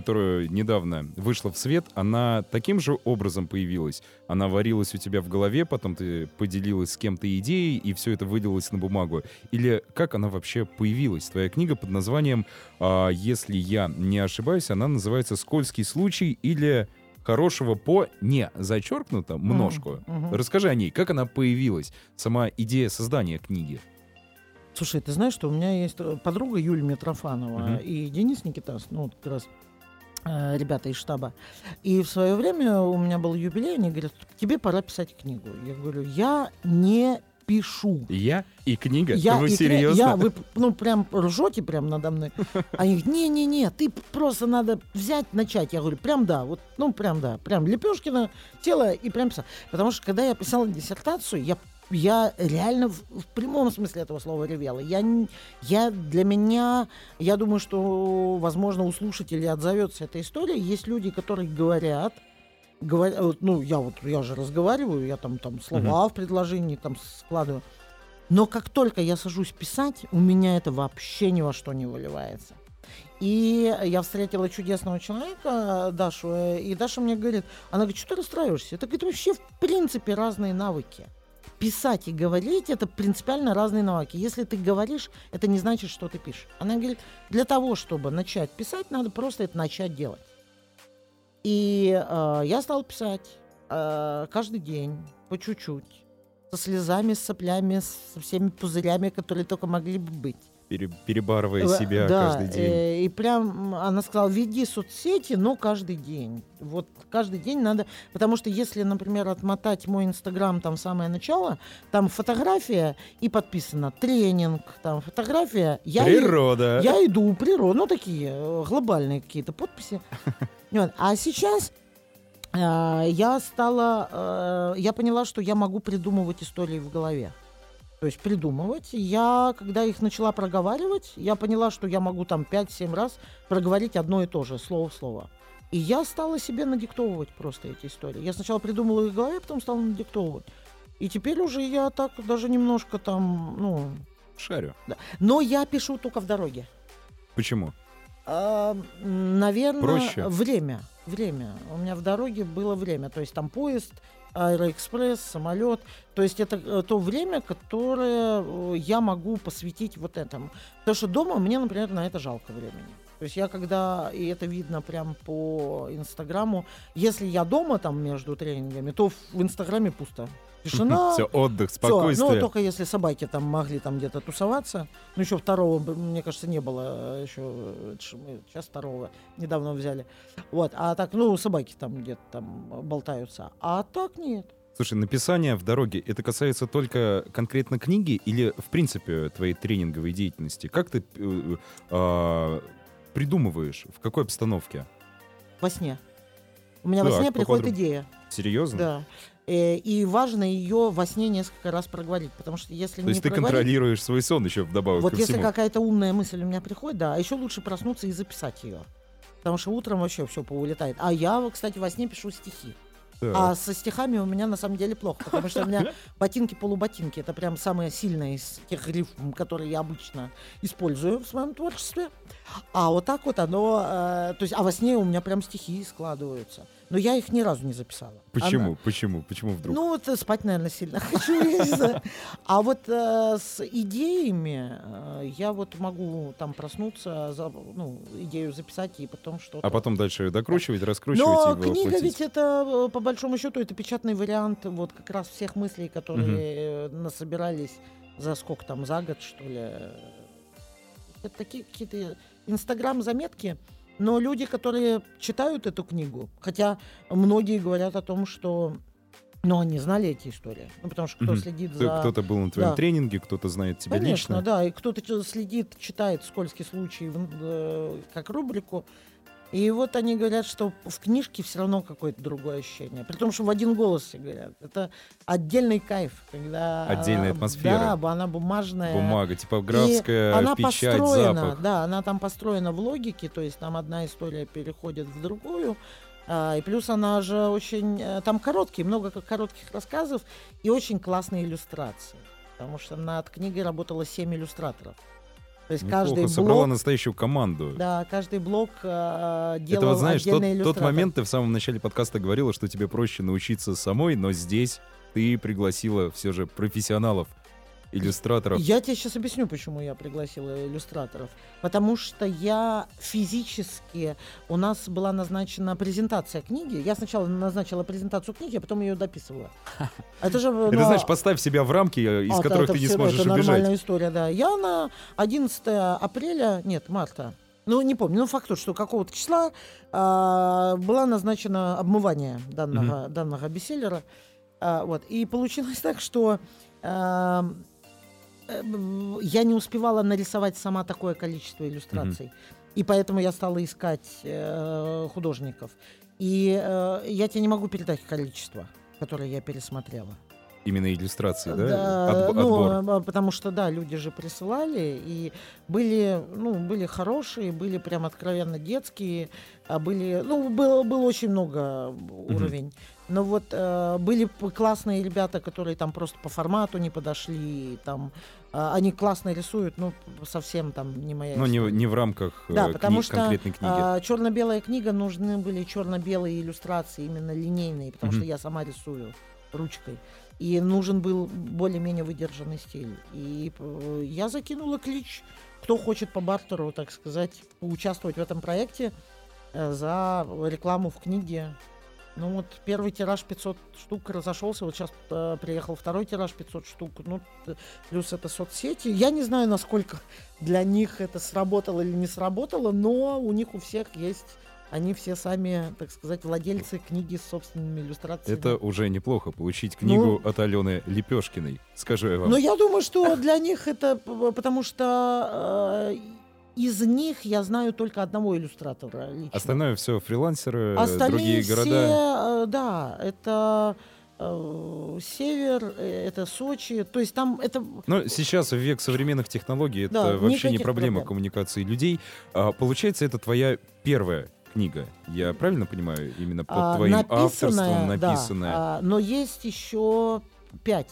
которая недавно вышла в свет, она таким же образом появилась. Она варилась у тебя в голове, потом ты поделилась с кем-то идеей, и все это вылилось на бумагу. Или как она вообще появилась? Твоя книга под названием, а, если я не ошибаюсь, она называется «Скользкий случай» или «Хорошего по не зачеркнуто множко». Мгм. Расскажи о ней, как она появилась, сама идея создания книги. Слушай, ты знаешь, что у меня есть э, подруга Юлия Митрофанова Мгм. и Денис Никитас, ну, вот как раз ребята из штаба. И в свое время у меня был юбилей, они говорят, тебе пора писать книгу. Я говорю, я не пишу. Я и книга? Я, Вы и серьезно? я, вы, ну, прям ржете прям надо мной. Они говорят, не-не-не, ты просто надо взять, начать. Я говорю, прям да, вот, ну, прям да, прям Лепешкина села и прям писала. Потому что, когда я писала диссертацию, я я реально в, в прямом смысле этого слова ревела. Я, я для меня, я думаю, что, возможно, у слушателей отзовется эта история. Есть люди, которые говорят, говорят, вот, ну, я вот, я же разговариваю, я там, там слова в предложении там складываю. Но как только я сажусь писать, у меня это вообще ни во что не выливается. И я встретила чудесного человека, Дашу, э, и Даша мне говорит, она говорит, что ты расстраиваешься? Это, говорит, вообще в принципе разные навыки. Писать и говорить это принципиально разные навыки. Если ты говоришь, это не значит, что ты пишешь. Она говорит, для того, чтобы начать писать, надо просто это начать делать. И э, я стал писать э, каждый день, по чуть-чуть, со слезами, с соплями, со всеми пузырями, которые только могли бы быть. Пере- перебарывая себя да, каждый день. э, и прям она сказала, веди соцсети, но каждый день. Вот каждый день надо, потому что если, например, отмотать мой инстаграм, там самое начало, там фотография и подписано тренинг, там фотография. Я и- Природа. я иду, природа, ну такие э, глобальные какие-то подписи. А сейчас э, я стала, я поняла, что я могу придумывать истории в голове. То есть придумывать. Я, когда их начала проговаривать, я поняла, что я могу там 5-7 раз проговорить одно и то же, слово в слово. И я стала себе надиктовывать просто эти истории. Я сначала придумала их в голове, потом стала надиктовывать. И теперь уже я так даже немножко там, ну... Шарю. да. Но я пишу только в дороге. Почему? наверное, Проще? время. Время. У меня в дороге было время. То есть там поезд, аэроэкспресс, самолет. То есть это э, то время, которое э, я могу посвятить вот этому. Потому что дома мне, например, на это жалко времени. То есть я когда, и это видно прям по Инстаграму, если я дома там между тренингами, то в Инстаграме пусто. Тишина. Все, отдых, Всё. спокойствие. Ну, только если собаки там могли там где-то тусоваться. Ну, еще второго, мне кажется, не было. Еще э, ж мы сейчас второго недавно взяли. Вот. А так, ну, собаки там где-то там болтаются. А так нет. Слушай, написание в дороге, это касается только конкретно книги или, в принципе, твоей тренинговой деятельности? Как ты э, а, придумываешь? В какой обстановке? Во сне. У меня во Так, сне приходит поподробнее. идея. Серьезно? Да. Э, И важно ее во сне несколько раз проговорить, потому что если То не есть ты контролируешь свой сон еще вдобавок вот если какая-то умная мысль у меня приходит, да, а еще лучше проснуться и записать ее. Потому что утром вообще все поулетает. А я, кстати, во сне пишу стихи. А со стихами у меня на самом деле плохо, потому что у меня ботинки-полуботинки. Это прям самое сильное из тех рифм, которые я обычно использую в своем творчестве. А вот так вот оно... э, то есть, а во сне у меня прям стихи складываются. Но я их ни разу не записала. Почему? Она- Почему? Почему вдруг? ну, вот э, спать, наверное, сильно хочу. А вот э, с идеями э, я вот могу там проснуться, ну, идею записать и потом что-то... а потом дальше докручивать, раскручивать Но книга ведь это, по большому счету, это печатный вариант вот как раз всех мыслей, которые насобирались за сколько там, за год, что ли. Это такие какие-то инстаграм-заметки, но люди, которые читают эту книгу, хотя многие говорят о том, что ну, они знали эти истории. Ну, потому что кто Мгм. следит Ты- за... Кто-то был на твоем Да. тренинге, кто-то знает тебя Конечно, лично. да, и кто-то следит, читает «Скользкий случай» в- э, как рубрику, и вот они говорят, что в книжке все равно какое-то другое ощущение. При том, что в один голос все говорят. Это отдельный кайф, когда... Отдельная а, атмосфера. Да, она бумажная. Бумага, типографская, И она печать, построена, запах. да, она там построена в логике, то есть там одна история переходит в другую. а, и плюс она же очень... э, Там короткие, много коротких рассказов и очень классные иллюстрации. Потому что над книгой работало 7 иллюстраторов. То есть Неплохо, каждый собрала блок... настоящую команду. Да, каждый блок э, делал Это вот знаешь, тот, тот момент ты в самом начале подкаста говорила, что тебе проще научиться самой, но здесь ты пригласила все же профессионалов, иллюстраторов. Я тебе сейчас объясню, почему я пригласила иллюстраторов. Потому что я физически... У нас была назначена презентация книги. Я сначала назначила презентацию книги, а потом ее дописывала. Это же... Это ну, знаешь, поставь себя в рамки, э, из а, которых это ты не всё- сможешь Это убежать. нормальная история, да. Я на 11 апреля, нет, марта, ну, не помню, ну, факт тот, что какого-то числа а, была назначена обмывание данного, данного бестселлера. А, вот. И получилось так, что а, я не успевала нарисовать сама такое количество иллюстраций. И поэтому я стала искать э, художников. И э, я тебе не могу передать количество, которое я пересмотрела. Именно иллюстрации, да? Да, Отбо- ну, отбор. а, потому что, да, люди же присылали, и были, ну, были хорошие, были прям откровенно детские, а были, ну, было, было очень много уровень. Но вот э, были классные ребята, которые там просто по формату не подошли, там, а, они классно рисуют, ну, совсем там не моя Ну, не, не в рамках э, Да, кни- потому что конкретной книги. черно-белая книга нужны были черно-белые иллюстрации, именно линейные, потому Мгм. что я сама рисую ручкой. И нужен был более-менее выдержанный стиль. И э, я закинула клич, кто хочет по бартеру, так сказать, поучаствовать в этом проекте э, за рекламу в книге. Ну вот первый тираж 500 штук разошелся, вот сейчас э, приехал второй тираж 500 штук, ну плюс это соцсети. Я не знаю, насколько для них это сработало или не сработало, но у них у всех есть, они все сами, так сказать, владельцы книги с собственными иллюстрациями. Это уже неплохо, получить книгу Ну, от Алены Лепешкиной. Скажу я вам. Но я думаю, что для них это, потому что э, из них я знаю только одного иллюстратора лично. Остальное все фрилансеры, Остальные другие города. э, да, это э, север, э, это Сочи, то есть там это Но сейчас в век современных технологий это Да, вообще не проблема проблем. коммуникации людей. А, получается, это твоя первая книга. Я правильно понимаю? Именно под а, твоим написанная, авторством да, написанная. а, но есть еще пять.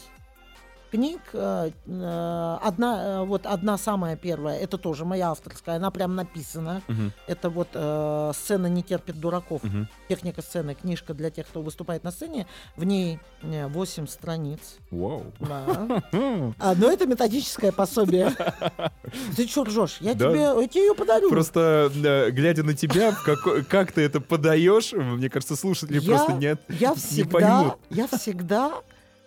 Книг. э, э, Одна, э, вот одна самая первая, это тоже моя авторская, она прям написана. Мгм, Это вот э, сцена не терпит дураков. мгм. Техника сцены, книжка для тех, кто выступает на сцене. В ней 8 страниц. Вау. Да. А, но это методическое пособие. Ты что ржешь? Я Да. тебе, я тебе ее подарю. Просто глядя на тебя, в како- как ты это подаешь, мне кажется, слушатели Я- просто нет. Я не поймут. я всегда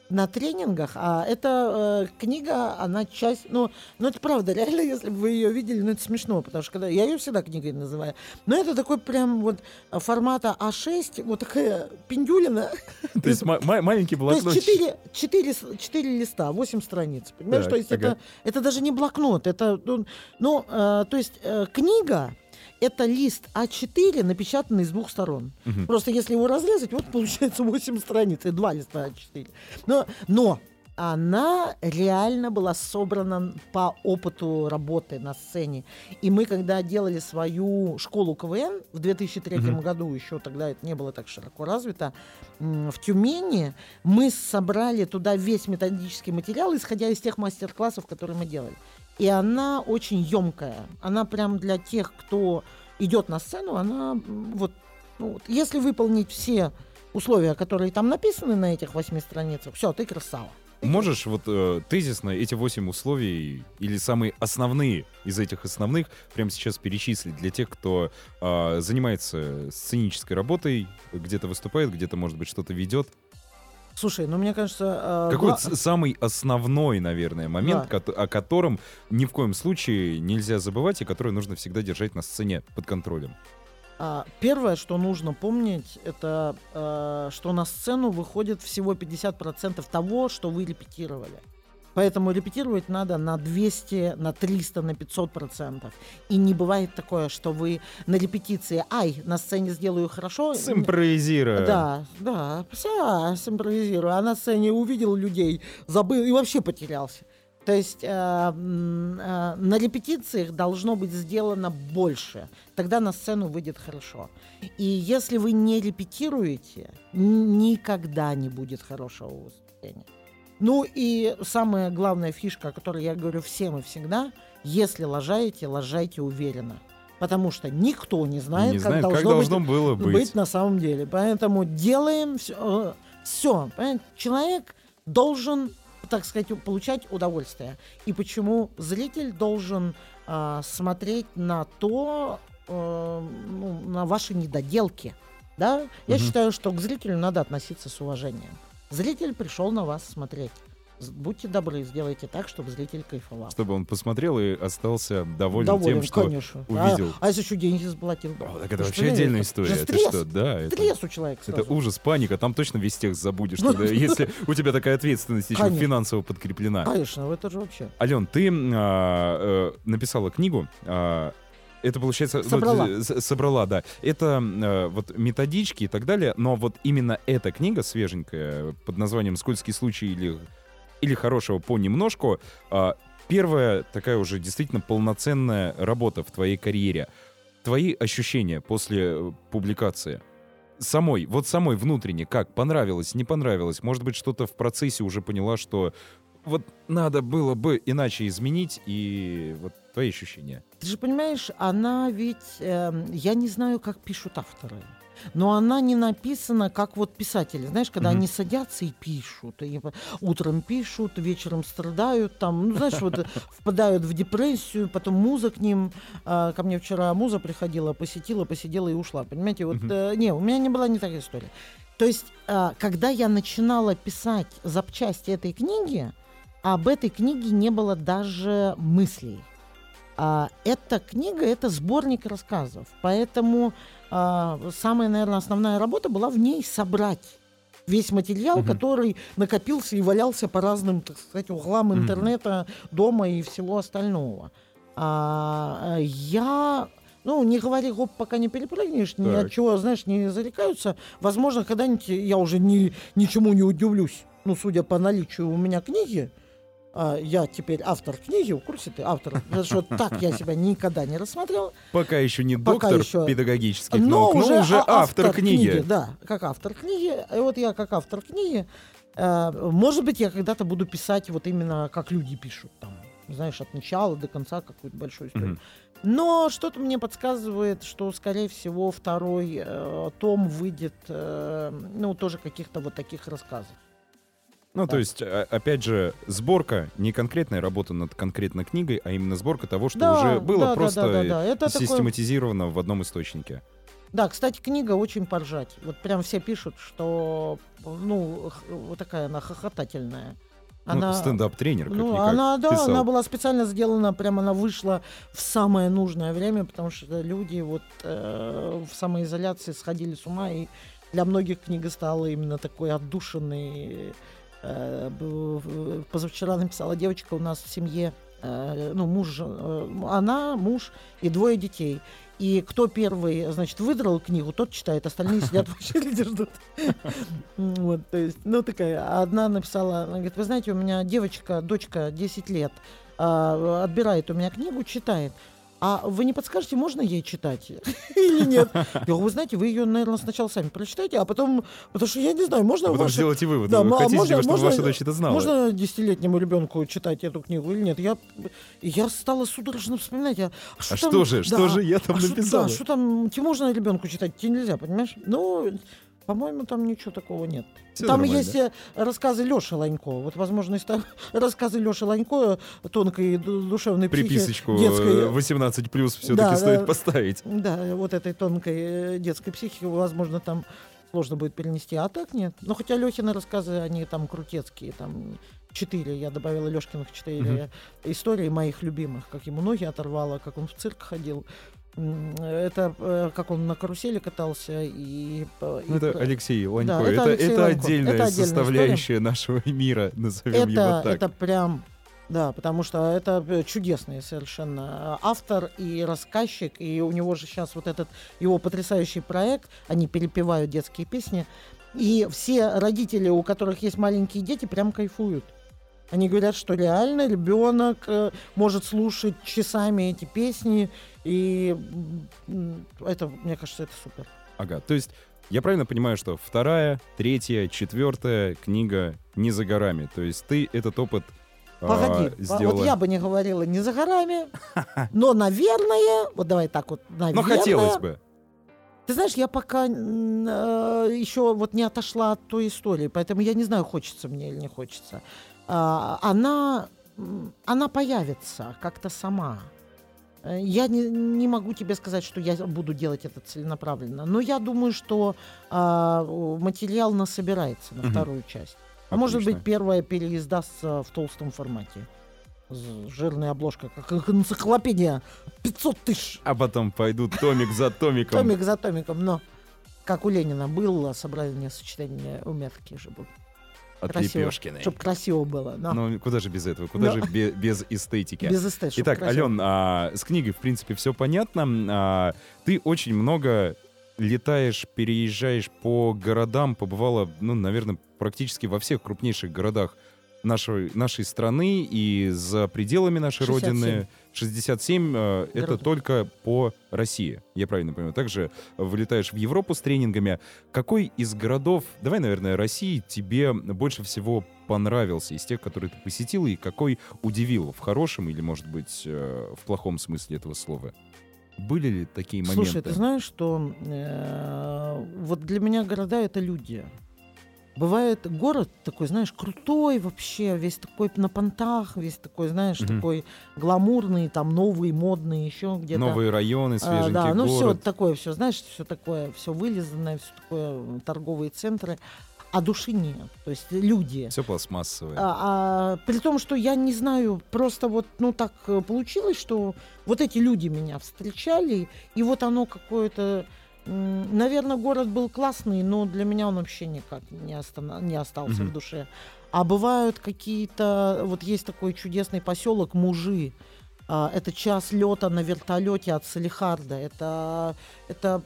на тренингах, а эта э, книга, она часть, ну, ну это правда, реально, если бы вы ее видели, ну это смешно, потому что когда я ее всегда книгой называю, но это такой прям вот формата А6, вот такая пиндюлина, То есть ма- ма- маленький то есть блокнот. 4, 4, 4 листа, 8 страниц, понимаешь, Так, то есть ага. это, это даже не блокнот, это, ну, ну, э, то есть э, книга, это лист А4, напечатанный с двух сторон. Мгм. Просто если его разрезать, вот получается 8 страниц и 2 листа А4. Но, но она реально была собрана по опыту работы на сцене. И мы, когда делали свою школу КВН в 2003 Мгм. году, еще тогда это не было так широко развито, в Тюмени мы собрали туда весь методический материал, исходя из тех мастер-классов, которые мы делали. И она очень емкая. Она прям для тех, кто идет на сцену, она вот, ну, вот если выполнить все условия, которые там написаны на этих восьми страницах, все, ты красава. Можешь вот э, тезисно эти восемь условий или самые основные из этих основных прямо сейчас перечислить для тех, кто а, занимается сценической работой, где-то выступает, где-то, может быть, что-то ведет? Слушай, ну мне кажется... э, Какой гла- самый основной, наверное, момент, Да. о котором ни в коем случае нельзя забывать и который нужно всегда держать на сцене под контролем? А, Первое, что нужно помнить, это э, что на сцену выходит всего 50% того, что вы репетировали. Поэтому репетировать надо на 200, на 300, на 500 процентов. И не бывает такое, что вы на репетиции, ай, на сцене сделаю хорошо. Симпровизируя. Да, да, вся симпровизирую. А на сцене увидел людей, забыл и вообще потерялся. То есть э, э, на репетициях должно быть сделано больше. Тогда на сцену выйдет хорошо. И если вы не репетируете, никогда не будет хорошего выступления. Ну и самая главная фишка, о которой я говорю всем и всегда, если лажаете, лажайте уверенно. Потому что никто не знает, Не как знаю, должно, как должно быть, было быть. быть. на самом деле. Поэтому делаем все. все Человек должен, так сказать, получать удовольствие. И почему зритель должен а, смотреть на то, э, ну, на ваши недоделки. Да? Я Мгм. считаю, что к зрителю надо относиться с уважением. Зритель пришел на вас смотреть. Будьте добры, сделайте так, чтобы зритель кайфовал. Чтобы он посмотрел и остался доволен, Доволен, тем, что конечно. увидел. А, а если еще деньги заплатил? О, так это Вы вообще что, отдельная это история. Это стресс. что, да, это, Стресс у человека это сразу. ужас, паника. Там точно весь текст забудешь, Ну, тогда, если у тебя такая ответственность еще Конечно. финансово подкреплена. Конечно, это же вообще. Ален, ты а, э, написала книгу. а, это получается вот, Собрала. э, с- собрала, да. Это э, вот методички и так далее. Но вот именно эта книга свеженькая под названием "Скользкий случай" или или хорошего понемножку. а, Первая такая уже действительно полноценная работа в твоей карьере. Твои ощущения после э, публикации? Самой, вот самой внутренне, как? Понравилось, не понравилось? Может быть, что-то в процессе уже поняла, что вот надо было бы иначе изменить, и вот твои ощущения. Ты же понимаешь, она ведь, эм, я не знаю, как пишут авторы, но она не написана, как вот писатели. Знаешь, когда Мгм. они садятся и пишут, и утром пишут, вечером страдают, там, ну, знаешь, вот э, впадают в депрессию, потом муза к ним, а, ко мне вчера муза приходила, посетила, посидела и ушла, понимаете? Вот, Мгм. э, не, у меня не была не такая история. То есть, а, когда я начинала писать запчасти этой книги, об этой книге не было даже мыслей. А, эта книга это сборник рассказов, поэтому а, самая, наверное, основная работа была в ней собрать весь материал, Мгм. который накопился и валялся по разным, так сказать, углам интернета, дома и всего остального. А, я ну, не говори гоп, пока не перепрыгнешь, ни Так. от чего, знаешь, не зарекаются. Возможно, когда-нибудь я уже ни, ничему не удивлюсь. Ну, судя по наличию у меня книги, я теперь автор книги, в курсе ты, автор, потому что так я себя никогда не рассмотрел. Пока еще не Пока доктор еще- педагогических но наук, но уже, уже а- автор, книги. Да, как автор книги. И вот я как автор книги Э, может быть, я когда-то буду писать вот именно как люди пишут, там, знаешь, от начала до конца какую-то большую историю. Мгм. Но что-то мне подсказывает, что, скорее всего, второй э, том выйдет, э, ну, тоже каких-то вот таких рассказов. Ну, Да. то есть, а- опять же, сборка не конкретная работа над конкретной книгой, а именно сборка того, что Да, уже было да, да, просто да, да, да. Это такой- систематизировано в одном источнике. Да, кстати, книга очень поржать. Вот прям все пишут, что, ну, вот такая она хохотательная. Ну, стендап-тренер, как Ну, никак, она, да, писал. она была специально сделана, прям она вышла в самое нужное время, потому что люди вот э, в самоизоляции сходили с ума, и для многих книга стала именно такой отдушенной. Э, позавчера написала девочка у нас в семье, э, ну, муж, э, она, муж и двое детей. И кто первый, значит, выдрал книгу, тот читает, остальные сидят в очереди ждут. Вот, то есть, ну, такая, одна написала, она говорит, вы знаете, у меня девочка, дочка 10 лет, а, отбирает у меня книгу, читает. А вы не подскажете, можно ей читать или нет? Я говорю, вы знаете, вы ее, наверное, сначала сами прочитайте, а потом, потому что я не знаю, можно А потом ваше- сделайте вывод. Да, Вы Хотите можно- чтобы можно- ваша дочь это знала? Можно десятилетнему ребенку читать эту книгу или нет? Я, я стала судорожно вспоминать. А, А там- что же, что да, же я там а что- написала? да, что там, тебе можно ребенку читать, тебе нельзя, понимаешь? Ну, по-моему, там ничего такого нет. Всё там нормально. есть э, рассказы Лёши Ланько. Вот, возможно, из того- рассказы Лёши Ланько э, тонкой душевной психи Приписочку детской. э, 18 плюс все-таки Да, стоит да. поставить. Да, вот этой тонкой детской психики, возможно, там сложно будет перенести. А так нет. Но хотя Лехины рассказы, они там крутецкие, там четыре, я добавила Лешкиных четыре истории моих любимых, как ему ноги оторвало, как он в цирк ходил. Это э, как он на карусели катался и... э, и это Алексей Ланько. Да, это это, Алексей это Ланько. отдельная Это отдельная составляющая нашего мира, назовем его это, так. это прям, да, потому что это э, чудесный совершенно автор и рассказчик, и у него же сейчас вот этот его потрясающий проект, они перепевают детские песни, и все родители, у которых есть маленькие дети, прям кайфуют. Они говорят, что реально ребенок может слушать часами эти песни, и это, мне кажется, это супер. Ага, то есть я правильно понимаю, что вторая, третья, четвертая книга не за горами. То есть ты этот опыт а, Погоди, по- сделала... вот я бы не говорила не за горами, но, наверное, вот давай так вот, Но наверное, хотелось бы. Ты знаешь, я пока еще вот не отошла от той истории, поэтому я не знаю, хочется мне или не хочется. А, она, она появится как-то сама. Э, Я не, не могу тебе сказать, что я буду делать это целенаправленно, но я думаю, что о, материал насобирается на Мгм. вторую часть. А может Отлично. быть, первая переиздастся в толстом формате. Жирная обложка, как энциклопедия. 500 тысяч А потом пойдут томик за томиком. Томик за томиком, но как у Ленина было собрание сочетания у меня такие же были. От красиво. Лепешкиной. Чтобы красиво было. Но Ну, куда же без этого? Куда Да. же бе- без эстетики? без эстет, чтоб Итак, красиво. Ален, а, с книгой, в принципе, все понятно. А, ты очень много летаешь, переезжаешь по городам, побывала, ну, наверное, практически во всех крупнейших городах нашей, нашей страны и за пределами нашей 67. родины. 67 э, это только по России, я правильно понимаю. Также вылетаешь в Европу с тренингами. Какой из городов, давай, наверное, России тебе больше всего понравился из тех, которые ты посетил, и какой удивил в хорошем или, может быть, э, в плохом смысле этого слова? Были ли такие моменты? Слушай, ты знаешь, что э, вот для меня города это люди. Бывает город такой, знаешь, крутой вообще, весь такой на понтах, весь такой, знаешь, Мгм. такой гламурный, там новый, модный, еще где-то. Новые районы, А, свеженький да, ну все такое, все, знаешь, все такое, все вылизанное, все такое, торговые центры, а души нет. То есть люди. Все пластмассовое. А, а, при том, что я не знаю, просто вот, ну так э, получилось, что вот эти люди меня встречали, и вот оно какое-то, наверное, город был классный, но для меня он вообще никак не, остана- не остался Мгм. в душе. А бывают какие-то, вот есть такой чудесный поселок Мужи. А, это час лета на вертолете от Салихарда. Это, это,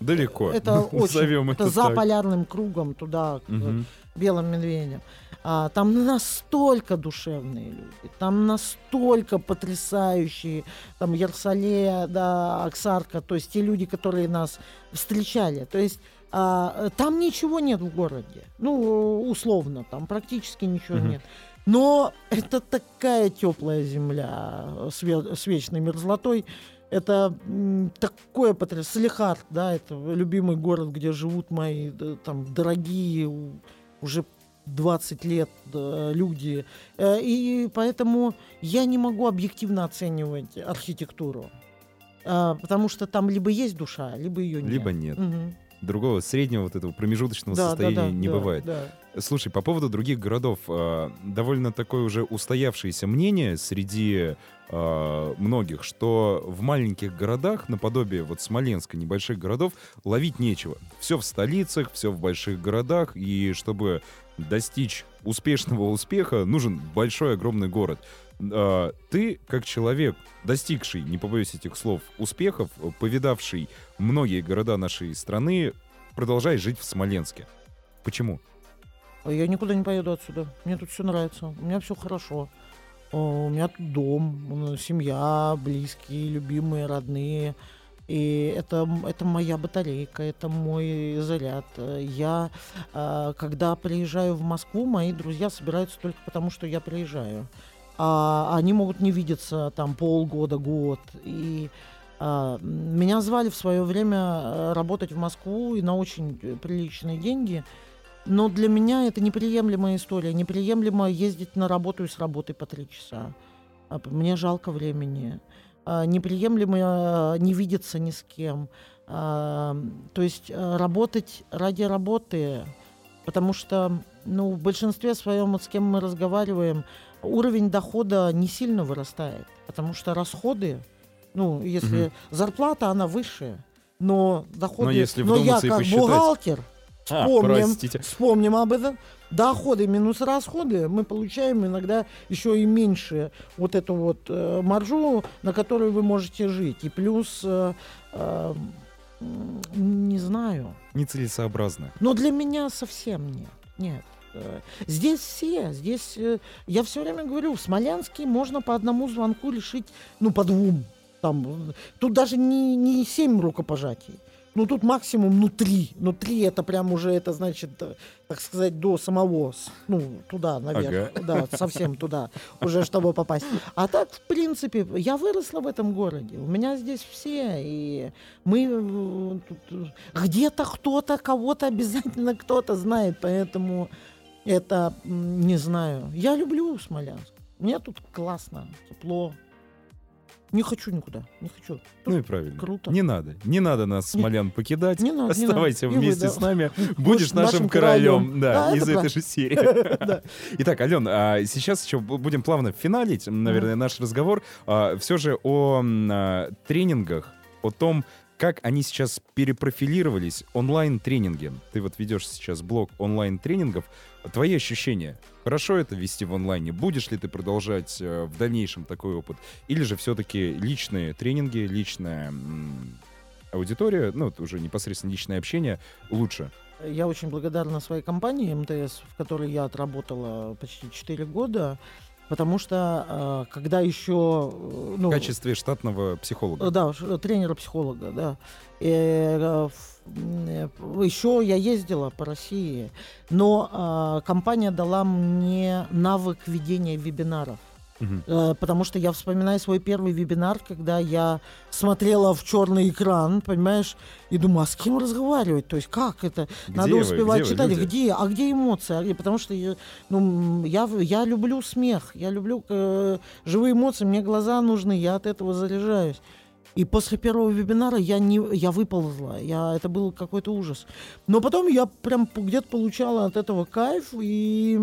Далеко. это очень, это это за так. полярным кругом туда, Мгм. Белым медведем. А, там настолько душевные люди, там настолько потрясающие, там Ярсале, да, Оксарка, то есть те люди, которые нас встречали. То есть А, там ничего нет в городе. Ну, условно, там практически ничего Мгм. нет. Но это такая теплая земля с, ве- с вечной мерзлотой. Это такое потрясающее. Салихард, да, это любимый город, где живут мои там дорогие уже 20 лет да, люди. Э, И поэтому я не могу объективно оценивать архитектуру. А, Потому что там либо есть душа, либо ее нет. Либо нет. Мгм. Другого среднего вот этого промежуточного Да, да, состояния да, не да, бывает. да. Слушай, по поводу других городов, э, довольно такое уже устоявшееся мнение среди э, многих, что в маленьких городах, наподобие вот Смоленска, небольших городов, ловить нечего. Все в столицах, все в больших городах, и чтобы достичь успешного успеха, нужен большой, огромный город. Э, Ты, как человек, достигший, не побоюсь этих слов, успехов, повидавший многие города нашей страны, продолжаешь жить в Смоленске. Почему? А Я никуда не поеду отсюда. Мне тут все нравится. У меня все хорошо. О, У меня тут дом, семья, близкие, любимые, родные. И это, это моя батарейка, это мой заряд. Я, а, когда приезжаю в Москву, мои друзья собираются только потому, что я приезжаю. А они могут не видеться там полгода, год. И а, меня звали в свое время э, работать в Москву и на очень э, приличные деньги. Но для меня это неприемлемая история. Неприемлемо ездить на работу и с работы по три часа. А Мне жалко времени. А, Неприемлемо э, не видеться ни с кем. А, То есть работать ради работы, потому что ну, в большинстве своем, вот с кем мы разговариваем, уровень дохода не сильно вырастает, потому что расходы, ну, если Мгм. зарплата, она выше, но доходы... Но если но я как посчитать- бухгалтер, А, Вспомним. простите. Вспомним об этом. Доходы минус расходы мы получаем иногда еще и меньше вот эту вот э, маржу, на которую вы можете жить. И плюс, э, э, не знаю, Нецелесообразно. но для меня совсем нет. Нет. Э, Здесь все, здесь, э, я все время говорю, в Смоленске можно по одному звонку решить, ну, по двум. Там, э, тут даже не, не семь рукопожатий. Ну, тут максимум, ну, три. Ну, три это прям уже, это значит, так сказать, до самого, ну, туда, наверх. Да, совсем туда, уже чтобы попасть. А так, в принципе, я выросла в этом городе. У меня здесь все. И мы где-то кто-то, кого-то обязательно кто-то знает. Поэтому это, не знаю. Я люблю Смоленск. Мне тут классно, тепло. Не хочу никуда, не хочу. Ну и правильно. Круто. Не надо. Не надо нас, смолян, покидать. Не надо, не Оставайся надо. Вы, вместе да. с нами. Будешь нашим нашим королем. королем. Да, Да, из это этой же серии. Итак, Ален, а сейчас еще бу- будем плавно финалить, наверное, наш разговор. Все же о а, тренингах, о том, как они сейчас перепрофилировались онлайн-тренинги. Ты вот ведешь сейчас блог онлайн-тренингов. Твои ощущения? Хорошо это вести в онлайне? Будешь ли ты продолжать э, в дальнейшем такой опыт? Или же все-таки личные тренинги, личная аудитория, ну, это уже непосредственно личное общение лучше? Я очень благодарна своей компании МТС, в которой я отработала почти 4 года, потому что э, когда еще... э, Ну, В качестве штатного психолога. Э, Да, ш- тренера-психолога, да. э, еще я ездила по России, но компания дала мне навык ведения вебинаров. Э, Потому что я вспоминаю свой первый вебинар, когда я смотрела в черный экран, понимаешь, и думаю, а с кем разговаривать? То есть как это? Где Надо вы? успевать Где вы, читать. люди? Где? А где эмоции? А Потому что я, ну, я, я люблю смех, я люблю э, живые эмоции, мне глаза нужны, я от этого заряжаюсь. И после первого вебинара я, не, я выползла, я, это был какой-то ужас. Но потом я прям где-то получала от этого кайф. И,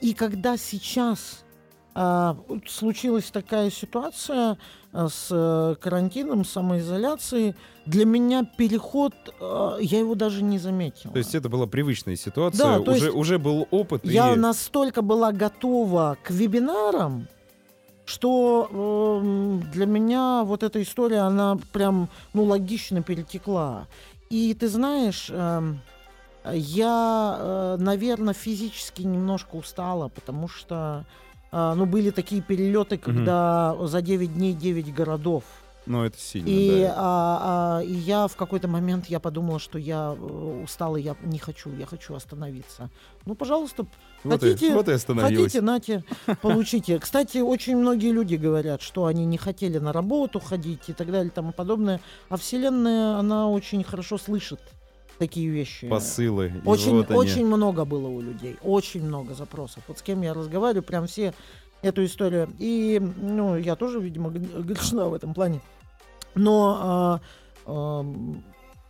и когда сейчас случилась такая ситуация а, с э, карантином, самоизоляцией, для меня переход, а, я его даже не заметила. То есть это была привычная ситуация, Да, то уже, есть уже был опыт. Я и... настолько была готова к вебинарам, что эм, для меня вот эта история, она прям, ну, логично перетекла. И ты знаешь, эм, я, наверное, физически немножко устала, потому что, э, ну, были такие перелеты, когда за 9 дней 9 городов. Ну, это сильно, И, да. а, а, и я в какой-то момент я подумала, что я э, устала, я не хочу, я хочу остановиться. Ну, пожалуйста, Вот и- хотите, вот и хотите, нате, получите. Кстати, очень многие люди говорят, что они не хотели на работу ходить и так далее и тому подобное. А Вселенная, она очень хорошо слышит такие вещи. Посылы. Очень, вот они. очень много было у людей, очень много запросов. Вот с кем я разговариваю, прям все эту историю. И, ну, я тоже, видимо, грешна в этом плане. Но а, ам,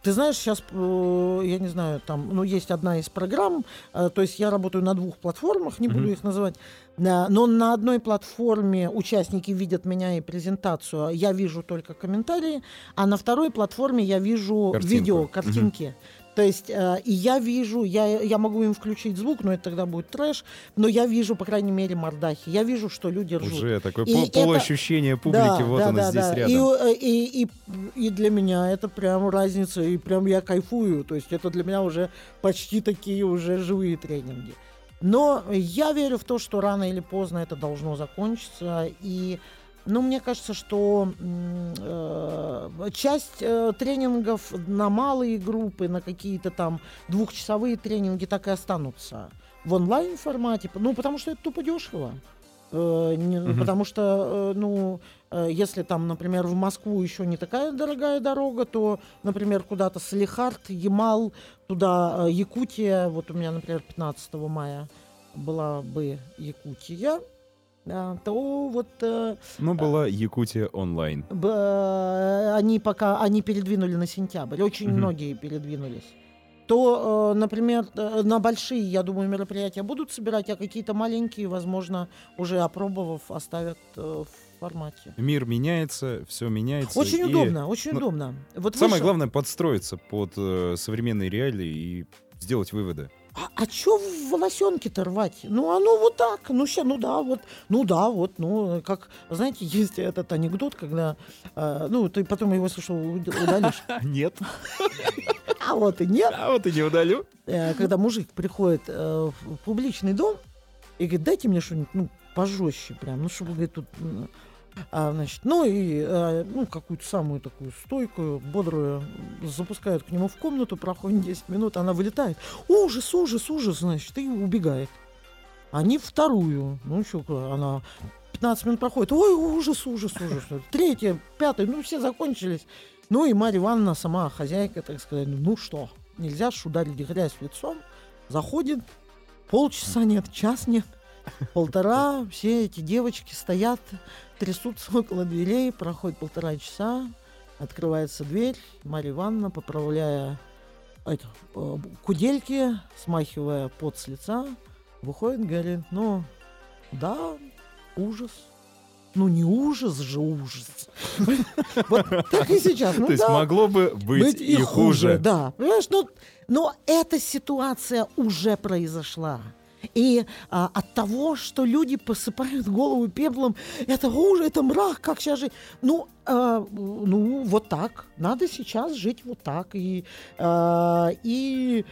ты знаешь, сейчас, э, я не знаю, там, ну, есть одна из программ, э, то есть я работаю на двух платформах, не буду Мгм. их называть, но на одной платформе участники видят меня и презентацию, а я вижу только комментарии, а на второй платформе я вижу Картинку. видео, картинки. То есть, э, и я вижу, я, я могу им включить звук, но это тогда будет трэш, но я вижу, по крайней мере, мордахи. Я вижу, что люди ржут. Уже такое И пол- это- полуощущение публики, вот оно здесь рядом. И, э, и, и, и для меня это прям разница, и прям я кайфую. То есть это для меня уже почти такие уже живые тренинги. Но я верю в то, что рано или поздно это должно закончиться. И, ну, мне кажется, что э, часть э, тренингов на малые группы, на какие-то там двухчасовые тренинги так и останутся в онлайн формате. Ну, потому что это тупо дешево. Э, не- Мгм. Потому что, э, ну, э, если там, например, в Москву еще не такая дорогая дорога, то, например, куда-то Салихард, Ямал, туда Якутия, вот у меня, например, 15 мая была бы Якутия, то вот э, Ну, была Якутия онлайн. э, они пока они передвинули на сентябрь, очень многие передвинулись. То, э, например, э, на большие, я думаю, мероприятия будут собирать, а какие-то маленькие, возможно, уже опробовав, оставят э, в формате. Мир меняется, все меняется. Очень и удобно, очень ну, удобно. Вот Самое вышел- главное подстроиться под э, современные реалии и сделать выводы. А, а чё волосенки-то рвать? Ну, оно вот так. Ну, ща, ну да, вот, ну да, вот, ну, как, знаете, есть этот анекдот, когда, э, ну, ты потом его слышал, уд- удалишь. Нет. А вот и нет. А вот и не удалю. Э, когда мужик приходит э, в публичный дом и говорит, дайте мне что-нибудь, ну, пожестче прям, ну, чтобы, говорит, тут... а, значит, ну и э, ну, какую-то самую такую стойкую, бодрую запускают к нему в комнату, проходит 10 минут, она вылетает. Ужас, ужас, ужас, значит, и убегает. Они вторую, ну еще она 15 минут проходит, ой, ужас, ужас, ужас. Третья, пятая, ну все закончились. Ну и Марья Ивановна, сама хозяйка, так сказать, ну что, нельзя ж ударить грязь лицом. Заходит, полчаса нет, час нет, полтора, все эти девочки стоят, трясутся около дверей, проходит полтора часа, открывается дверь, Марья Ивановна, поправляя это, э, кудельки, смахивая пот с лица, выходит, говорит, ну, да, ужас. Ну, не ужас же ужас. Вот так и сейчас. Ну То есть да, могло бы быть, и хуже. Да, понимаешь, ну, но эта ситуация уже произошла. И а, от того, что люди посыпают голову пеплом, это хуже, это мрак, как сейчас жить? Ну, а, ну, вот так. Надо сейчас жить вот так. И, а, и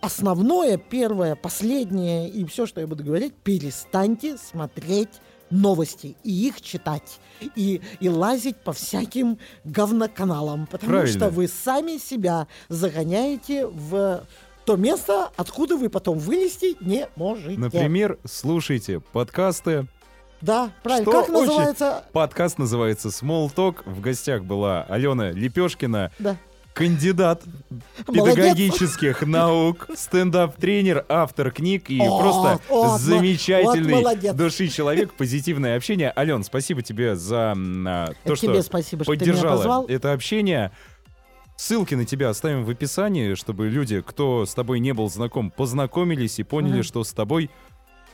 основное, первое, последнее и все, что я буду говорить, перестаньте смотреть новости и их читать, и, и лазить по всяким говноканалам, потому Правильно. что вы сами себя загоняете в то место, откуда вы потом вылезти не можете. Например, слушайте подкасты. Да, правильно. Что как очень- называется? Подкаст называется Small Talk. В гостях была Алена Лепешкина, Да. кандидат Молодец. педагогических наук, стендап-тренер, автор книг и О, просто вот, вот замечательный молодец. души человек, позитивное общение. Ален, спасибо тебе за а, то, что тебе спасибо, что ты меня поддержала позвал. это общение. Ссылки на тебя оставим в описании, чтобы люди, кто с тобой не был знаком, познакомились и поняли, Мгм. что с тобой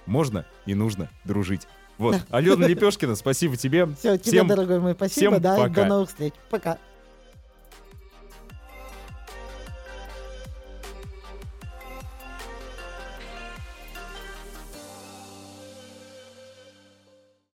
можно и нужно дружить. Вот. Алена Лепешкина, спасибо тебе. Все, тебе, Всем дорогой мой, спасибо, всем да, пока. до новых встреч. Пока.